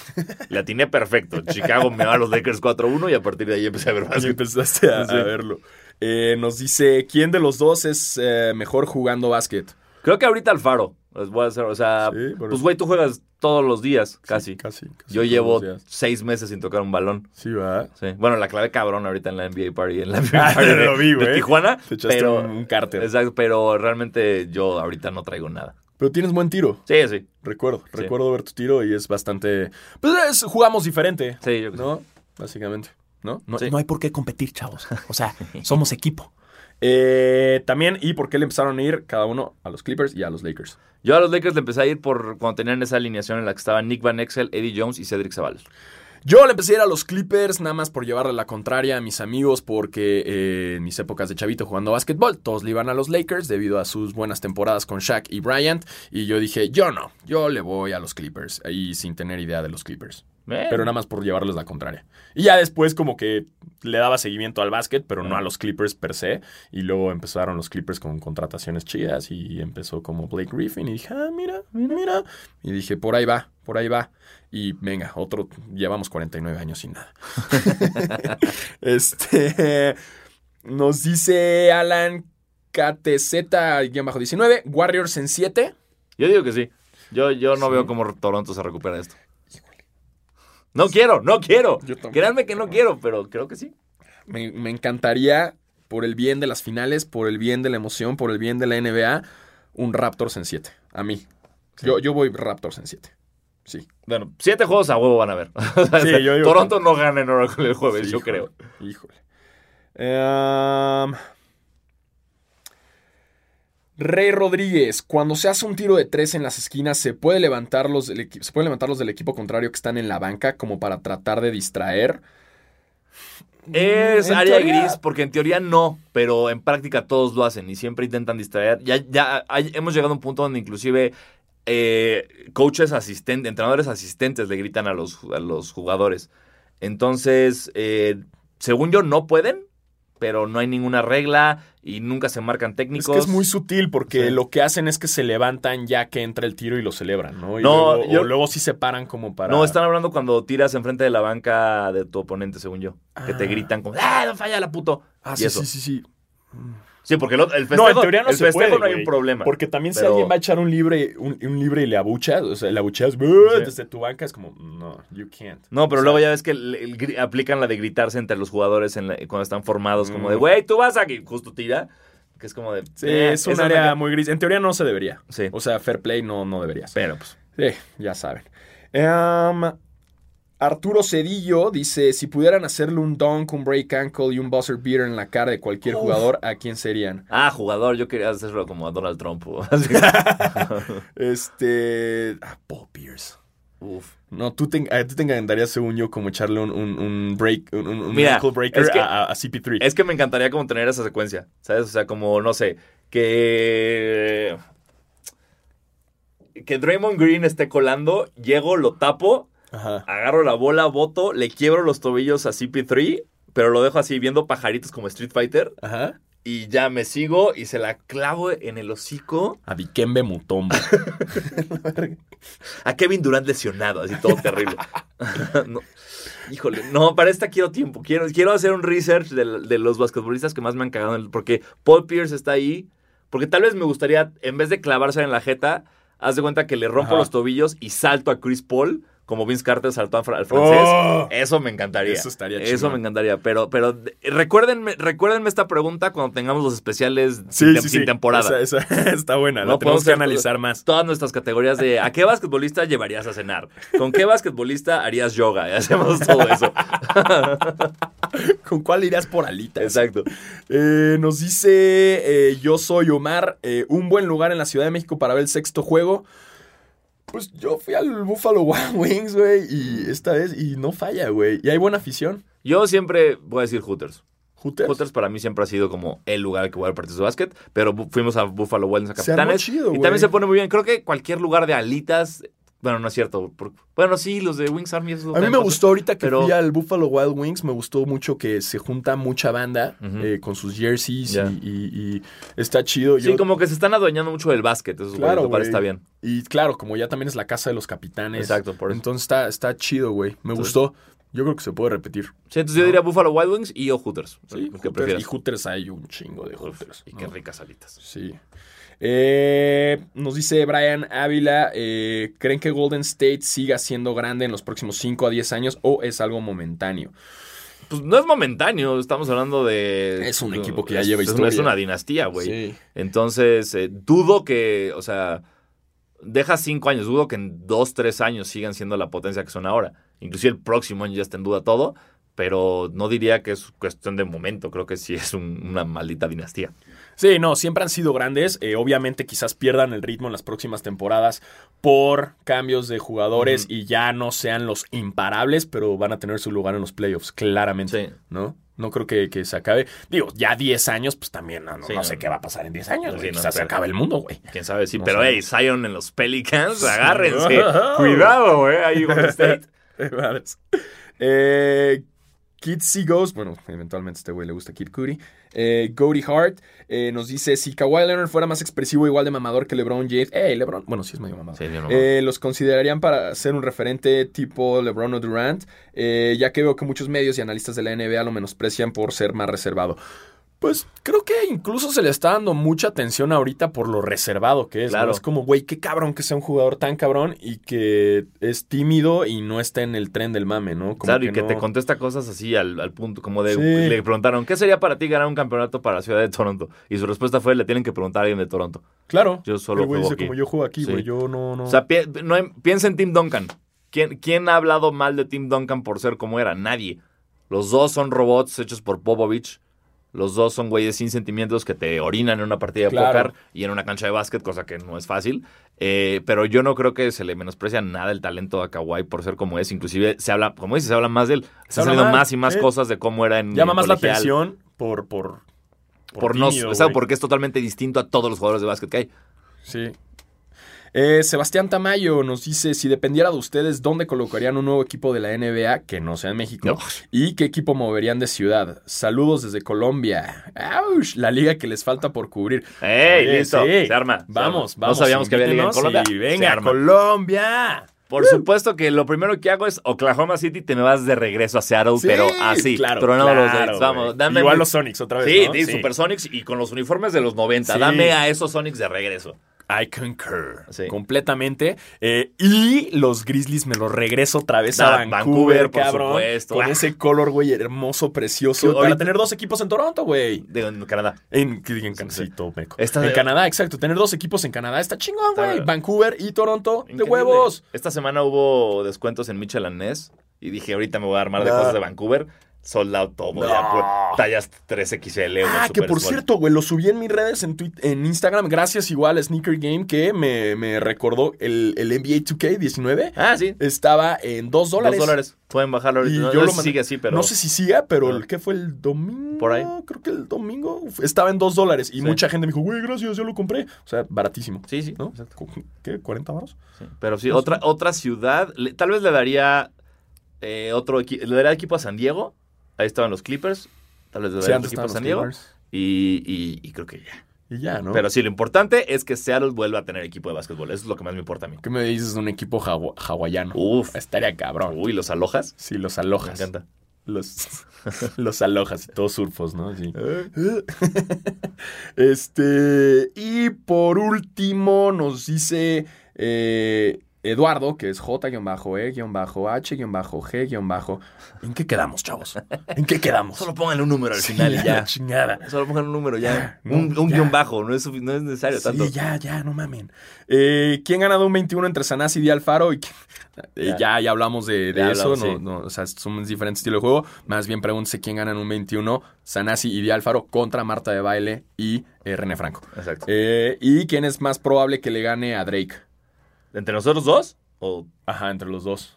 Le atiné perfecto. Chicago me va a los Lakers 4-1 y a partir de ahí empecé a ver más. empezaste a, verlo. Eh, nos dice, ¿quién de los dos es eh, mejor jugando básquet? Creo que ahorita Alfaro. Les voy a hacer, o sea, Sí, pero- pues güey, tú juegas todos los días, casi. Sí, casi. casi Yo llevo seis meses sin tocar un balón. Sí, va. Sí. Bueno, la clave cabrón ahorita en la NBA Party, en la NBA Ah, Party de, lo vi, de. Tijuana. Te echaste pero, un, un cárter. exacto, pero realmente yo ahorita no traigo nada. Pero tienes buen tiro. Sí, sí. Recuerdo. Sí. Recuerdo ver tu tiro y es bastante... Pues es- jugamos diferente. Sí, yo creo ¿No? Básicamente. ¿No? No, Sí. no hay por qué competir, chavos. O sea, somos equipo. Eh, también, ¿y por qué le empezaron a ir cada uno a los Clippers y a los Lakers? Yo a los Lakers le empecé a ir por cuando tenían esa alineación en la que estaban Nick Van Exel, Eddie Jones y Cedric Zabalos. Yo le empecé a ir a los Clippers nada más por llevarle la contraria a mis amigos porque eh, en mis épocas de chavito jugando básquetbol todos le iban a los Lakers debido a sus buenas temporadas con Shaq y Bryant y yo dije, yo no, yo le voy a los Clippers ahí sin tener idea de los Clippers. Pero nada más por llevarles la contraria. Y ya después como que le daba seguimiento al básquet, pero no a los Clippers per se. Y luego empezaron los Clippers con contrataciones chidas y empezó como Blake Griffin y dije, ah, mira, mira. Y dije, por ahí va, por ahí va. Y venga, otro, llevamos 49 años sin nada. este, nos dice Alan KTZ-19, Warriors en 7. Yo digo que sí. Yo, yo no Sí. veo cómo Toronto se recupera de esto. No quiero, no quiero. Créanme que no quiero, pero creo que sí. Me, me encantaría, por el bien de las finales, por el bien de la emoción, por el bien de la NBA, un Raptors en 7. A mí. Yo, yo voy Raptors en 7. Sí. Bueno, siete juegos a huevo van a ver. Sí, yo Toronto no gana en Oracle el jueves, Sí, yo híjole, creo. Híjole. Em, Rey Rodríguez, cuando se hace un tiro de tres en las esquinas, ¿se puede, levantar los del ¿se puede levantar los del equipo contrario que están en la banca como para tratar de distraer? Es En área teoría- gris, porque en teoría no, pero en práctica todos lo hacen y siempre intentan distraer. Ya, ya hay- hemos llegado a un punto donde inclusive eh, coaches asistentes, entrenadores asistentes le gritan a los, a los jugadores. Entonces, eh, según yo, no pueden, pero no hay ninguna regla y nunca se marcan Es técnicos. que es muy sutil porque Sí. lo que hacen es que se levantan ya que entra el tiro y lo celebran, ¿no? Y No, luego, yo- o luego sí se paran como para... No, están hablando cuando tiras enfrente de la banca de tu oponente, según yo. Que te Ah. gritan como, ¡ah, no falla la puto! Ah, y sí, eso. sí, sí, sí. Sí, porque el, el festejo, No, en teoría no el se festejo puede, no hay un problema. Porque también si alguien va a echar un libre, un, un libre y le abuchas, o sea, le Sí. desde tu banca, es como, no, you can't. No, pero O sea, luego ya ves que aplican la de gritarse entre los jugadores en la- cuando están formados, como de, Mm. güey, tú vas aquí, justo tira, que es como de... Sí, eh, es un área muy gris. En teoría no se debería. Sí, O sea, fair play no, no debería ser. pero pues... Sí, ya saben. Em, Arturo Cedillo dice, si pudieran hacerle un dunk, un break ankle y un buzzer beater en la cara de cualquier Uf. jugador, ¿a quién serían? Ah, jugador, yo quería hacerlo como a Donald Trump. Este... ah, Paul Pierce. Uf. No, tú te, ti te encantaría, según yo, como echarle un, un- un break, un, un- Mira, ankle breaker es que- a- a CP3. Es que me encantaría como tener esa secuencia, ¿sabes? O sea, como, no sé, que... Que Draymond Green esté colando, llego, lo tapo, Ajá. agarro la bola, boto, le quiebro los tobillos a CP3, pero lo dejo así viendo pajaritos como Street Fighter Ajá. y ya me sigo y se la clavo en el hocico A Dikembe Mutombo. a Kevin Durant lesionado, así todo terrible. No, Híjole, no, para esta quiero tiempo. Quiero, quiero hacer un research de, de los basquetbolistas que más me han cagado. Porque Paul Pierce está ahí. Porque tal vez me gustaría, en vez de clavarse en la jeta, haz de cuenta que le rompo Ajá. los tobillos y salto a Chris Paul, como Vince Carter saltó al francés. Oh. Eso me encantaría. Eso estaría Eso chingón. me encantaría. Pero, pero de- recuérdenme, recuérdenme esta pregunta cuando tengamos los especiales Sí, sin, sí, sin sí. temporada. Esa, esa está buena. No la tenemos podemos que analizar más. Todas nuestras categorías de ¿a qué basquetbolista llevarías a cenar? ¿Con qué basquetbolista harías yoga? Y hacemos todo eso. ¿Con cuál irías por alitas? Exacto. Eh, nos dice eh, Yo soy Omar. eh, un buen lugar en la Ciudad de México para ver el sexto juego. Pues yo fui al Buffalo Wild Wings, güey. Y esta vez, y no falla, güey. Y hay buena afición. Yo siempre voy a decir Hooters. Hooters. Hooters para mí siempre ha sido como el lugar al que voy a partidos de básquet, pero fuimos a Buffalo Wild Wings a Se Capitanes. chido, y también se pone muy bien. Creo que cualquier lugar de alitas. Bueno, no es cierto. por- bueno, sí, los de Wings Army. esos A mí me gustó ahorita que pero- fui al Buffalo Wild Wings, me gustó mucho que se junta mucha banda eh, con sus jerseys y, y- y está chido. Sí, Yo- como que se están adueñando mucho del básquet. Eso Claro, güey. está bien. Y claro, como ya también es la casa de los capitanes. Exacto, por eso. Entonces está, está chido, güey. Me Entonces- gustó. Yo creo que se puede repetir. Sí, entonces yo diría Buffalo Wild Wings y o Hooters. Sí, Hooters. Y Hooters hay un chingo de Uf, Hooters. y ¿no? qué ricas alitas. Sí. Eh, nos dice Brian Ávila, eh, ¿creen que Golden State siga siendo grande en los próximos 5 a 10 años o es algo momentáneo? Pues no es momentáneo, estamos hablando de... Es un equipo que ya es- lleva historia. Es una dinastía, güey. Sí. Entonces, eh, dudo que, o sea, deja cinco años, dudo que en dos, tres años sigan siendo la potencia que son ahora. Inclusive el próximo año ya está en duda todo, pero no diría que es cuestión de momento, creo que sí es un- una maldita dinastía. Sí, no, siempre han sido grandes. Eh, obviamente quizás pierdan el ritmo en las próximas temporadas por cambios de jugadores y ya no sean los imparables, pero van a tener su lugar en los playoffs, claramente. Sí. ¿No? No creo que, que se acabe. Digo, ya 10 años, pues también no, no- Sí, no no, sé no. qué va a pasar en 10 años. Sí, Quizás se acabe el mundo, güey. Quién sabe, sí, pero sé. hey, Zion en los Pelicans, agárrense. Cuidado, güey, ahí Golden State. eh, Kid. Ghost, bueno, eventualmente a este güey le gusta Kid Cudi. Eh, Goldie Hart eh, nos dice: Si Kawhi Leonard fuera más expresivo, igual de mamador que LeBron James. ¡Ey, LeBron! Bueno, sí es medio mamador. Sí, yo no- Eh, los considerarían para ser un referente tipo LeBron o Durant, eh, ya que veo que muchos medios y analistas de la NBA lo menosprecian por ser más reservado. Pues creo que incluso se le está dando mucha atención ahorita por lo reservado que es. ¿no? Claro. Es como, güey, qué cabrón que sea un jugador tan cabrón y que es tímido y no está en el tren del mame, ¿no? Como claro, y que no- te contesta cosas así al, al punto, como de, Sí. le preguntaron, ¿qué sería para ti ganar un campeonato para la ciudad de Toronto? Y su respuesta fue, le tienen que preguntar a alguien de Toronto. Claro. Yo solo juego dice aquí. como yo juego aquí, Sí. güey. Yo no, no. O sea, pi- no hay- piensa en Tim Duncan. ¿Quién, ¿Quién ha hablado mal de Tim Duncan por ser como era? Nadie. Los dos son robots hechos por Popovich. Los dos son güeyes sin sentimientos que te orinan en una partida de póker y en una cancha de básquet, cosa que no es fácil. Eh, pero yo no creo que se le menosprecia nada el talento a Kawhi por ser como es. Inclusive se habla, como dices, se habla más de él. Se han salido más, y más cosas de cómo era en Llama más la atención por, por, Por no, tímido, o sea, porque es totalmente distinto a todos los jugadores de básquet que hay. Sí. Eh, Sebastián Tamayo nos dice, si dependiera de ustedes, ¿dónde colocarían un nuevo equipo de la NBA que no sea en México? No. ¿Y qué equipo moverían de ciudad? Saludos desde Colombia. ¡Auch! La liga que les falta por cubrir. ¡Ey, Oye, listo! sí. Se arma. se Vamos, arma. vamos. No sabíamos que había liga en Colombia. y Se venga. Colombia. Por supuesto que lo primero que hago es Oklahoma City, te me vas de regreso a Seattle, Sí, pero así, claro, tronando los claro, dedos. Vamos, dame Igual los Sonics otra vez, Sí, ¿no? sí, Sí. Supersonics y con los uniformes de los 90. Sí. Dame a esos Sonics de regreso. I concur. Sí. Completamente. Eh, y los Grizzlies me los regreso otra vez a Vancouver, Vancouver, por cabrón. supuesto. Con Ah. ese color, güey, hermoso, precioso. Para tener dos equipos en Toronto, güey. En Canadá. En, digan Can- Sí. sí, todo meco. Esta- en Canadá, exacto. Tener dos equipos en Canadá está chingón, güey. Vancouver y Toronto, de huevos. Esta semana hubo descuentos en Ness y dije, ahorita me voy a armar de No. cosas de Vancouver. Sold out todo. No. ya, por tallas 3XL. Ah, que por Small. cierto, güey, lo subí en mis redes en, Twitter, en Instagram. Gracias igual a Sneaker Game que me, me recordó el, el NBA 2K19. Ah, sí. Estaba en 2 dólares. Dos dólares. Pueden bajarlo ahorita. Y no, yo no lo sé si sigue así, pero... No sé si siga, pero Ah. el que fue el domingo. Por ahí. Creo que el domingo estaba en dos dólares. Y Sí. mucha gente me dijo, güey, gracias, yo lo compré. O sea, baratísimo. Sí, sí. ¿No? exacto. ¿Qué? ¿40 baros? Sí, Pero sí, otra, otra ciudad. le- tal vez le daría eh, otro equipo. Le daría equipo a San Diego. Ahí estaban los Clippers. Tal vez le Sí, equipo San Diego. Y, y- y creo que ya. Y ya, ¿no? Pero sí, lo importante es que Seattle vuelva a tener equipo de básquetbol. Eso es lo que más me importa a mí. ¿Qué me dices de un equipo hawa- hawaiano? Uf. Estaría cabrón. Uy, los alojas. Sí, los Me alojas. encanta. Los, los alojas todos surfos, ¿no? Sí. este. Y por último, nos dice eh, Eduardo, que es J-E-H-G-. ¿En qué quedamos, chavos? ¿En qué quedamos? Solo pónganle un número al Sí, final y ya. chingada. Solo pongan un número ya. No, un un ya. guion bajo. No es, no es necesario tanto. Sí, ya, ya, no mamen. Eh, ¿Quién gana de un 21 entre Sanasi y Alfaro? Y Eh, Ya. ya. hablamos de, de eso, hablamos, no, sí. no, o sea, son diferentes estilos de juego. Más bien pregúntese quién gana en un 21, Sanasi y Di Alfaro contra Marta de Baile y eh, René Franco. Exacto. Eh, ¿Y quién es más probable que le gane a Drake? ¿Entre nosotros dos? O Ajá, entre los dos.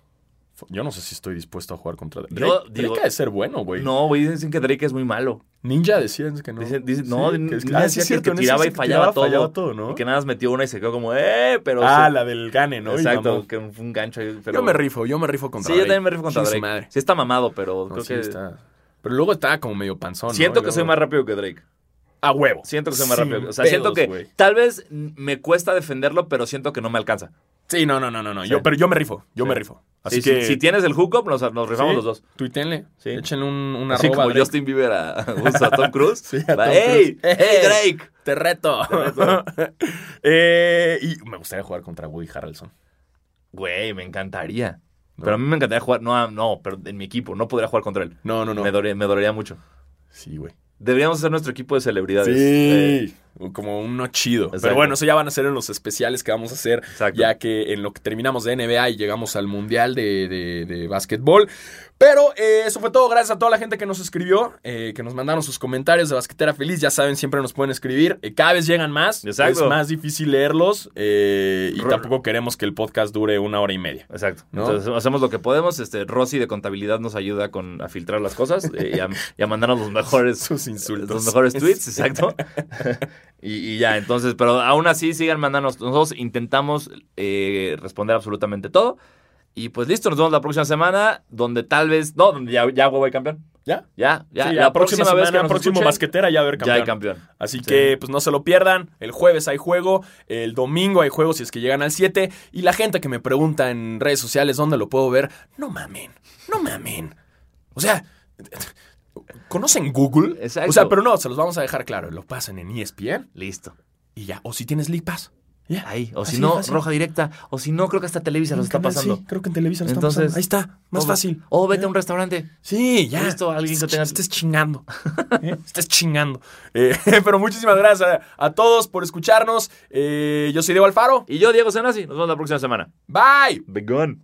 Yo no sé si estoy dispuesto a jugar contra Drake. Yo Drake digo- ha de ser bueno, güey. No, güey, dicen que Drake es muy malo. Ninja decían que no. Dicen- dicen- no, Sí, que es- decía ah, sí, que- es cierto, que en ese tiraba y que fallaba tiraba, todo. fallaba todo, ¿no? Y que nada más metió una y se quedó como, ¡eh! Pero. ah, la del gane, ¿no? Exacto, que fue un gancho. Pero... Yo me rifo, yo me rifo contra Sí, yo Drake. también me rifo contra Drake. madre. Sí está mamado, pero No, creo sí que... está. Pero luego está como medio panzón. ¿no? Siento que soy más rápido que Drake. A huevo. Siento que soy más Sin rápido. O sea, siento que güey. tal vez me cuesta defenderlo, pero siento que no me alcanza. Sí, no, no, no, no. no. Sí. Yo, pero yo me rifo. Yo Sí. me rifo. Así Sí, que. si, si tienes el hookup, nos, nos rifamos Sí, los dos. Tuítenle. Sí. Échenle un, una Así arroba como. Justin Bieber a, a Tom Cruise. Sí, a Va, Tom ¡Ey! Cruise. ¡Ey, Drake! Te reto. Eh, y me gustaría jugar contra Woody Harrelson. Güey, me encantaría. No. Pero a mí me encantaría jugar. No, no, pero en mi equipo. No podría jugar contra él. No, no, no. Me, dolería, me dolería mucho. Sí, güey. Deberíamos hacer nuestro equipo de celebridades. Eh, Como uno chido. Pero bueno, eso ya van a ser en los especiales que vamos a hacer. Exacto. Ya que en lo que terminamos de NBA y llegamos al Mundial de, de, de básquetbol. Pero eh, eso fue todo. Gracias a toda la gente que nos escribió, eh, que nos mandaron sus comentarios de Basquetera Feliz. Ya saben, siempre nos pueden escribir. Eh, cada vez llegan más. Exacto. Es más difícil leerlos. eh, y tampoco queremos que el podcast dure una hora y media. Exacto. ¿No? Entonces hacemos lo que podemos. Este, Rosy de contabilidad nos ayuda con, a filtrar las cosas y, a, y a mandarnos los mejores, Sus insultos. los mejores tweets, exacto. y, y ya, entonces, pero aún así sigan mandándonos. Nosotros intentamos eh, responder absolutamente todo. Y pues listo, nos vemos la próxima semana, donde tal vez. No, donde ya, ya voy campeón. ¿Ya? Ya, ya. Sí, la, próxima, vez que semana, nos próximo escuchen, basquetera ya va a haber ya campeón. hay campeón. Así Sí. que pues no se lo pierdan. El jueves hay juego, el domingo hay juego si es que llegan al 7. Y la gente que me pregunta en redes sociales dónde lo puedo ver, no mamen, no mamen. O sea, ¿Conocen Google? Exacto. O sea, pero no, se los vamos a dejar claro. Lo pasan en ESPN Listo. y ya. O si tienes Lipas. Ya. Ahí. O Así si no, fácil. roja directa. O si no, creo que hasta Televisa En está Canal pasando. Sí, creo que en Televisa lo están Entonces, pasando. Ahí está, más o- fácil. O vete ¿Eh? a un restaurante. Sí, ya. Listo, alguien que tenga- Estés chingando. ¿Eh? Estés chingando. Eh, pero muchísimas gracias a, a todos por escucharnos. Eh, yo soy Diego Alfaro. Y yo, Diego Sanasi. Nos vemos la próxima semana. Bye. Begone.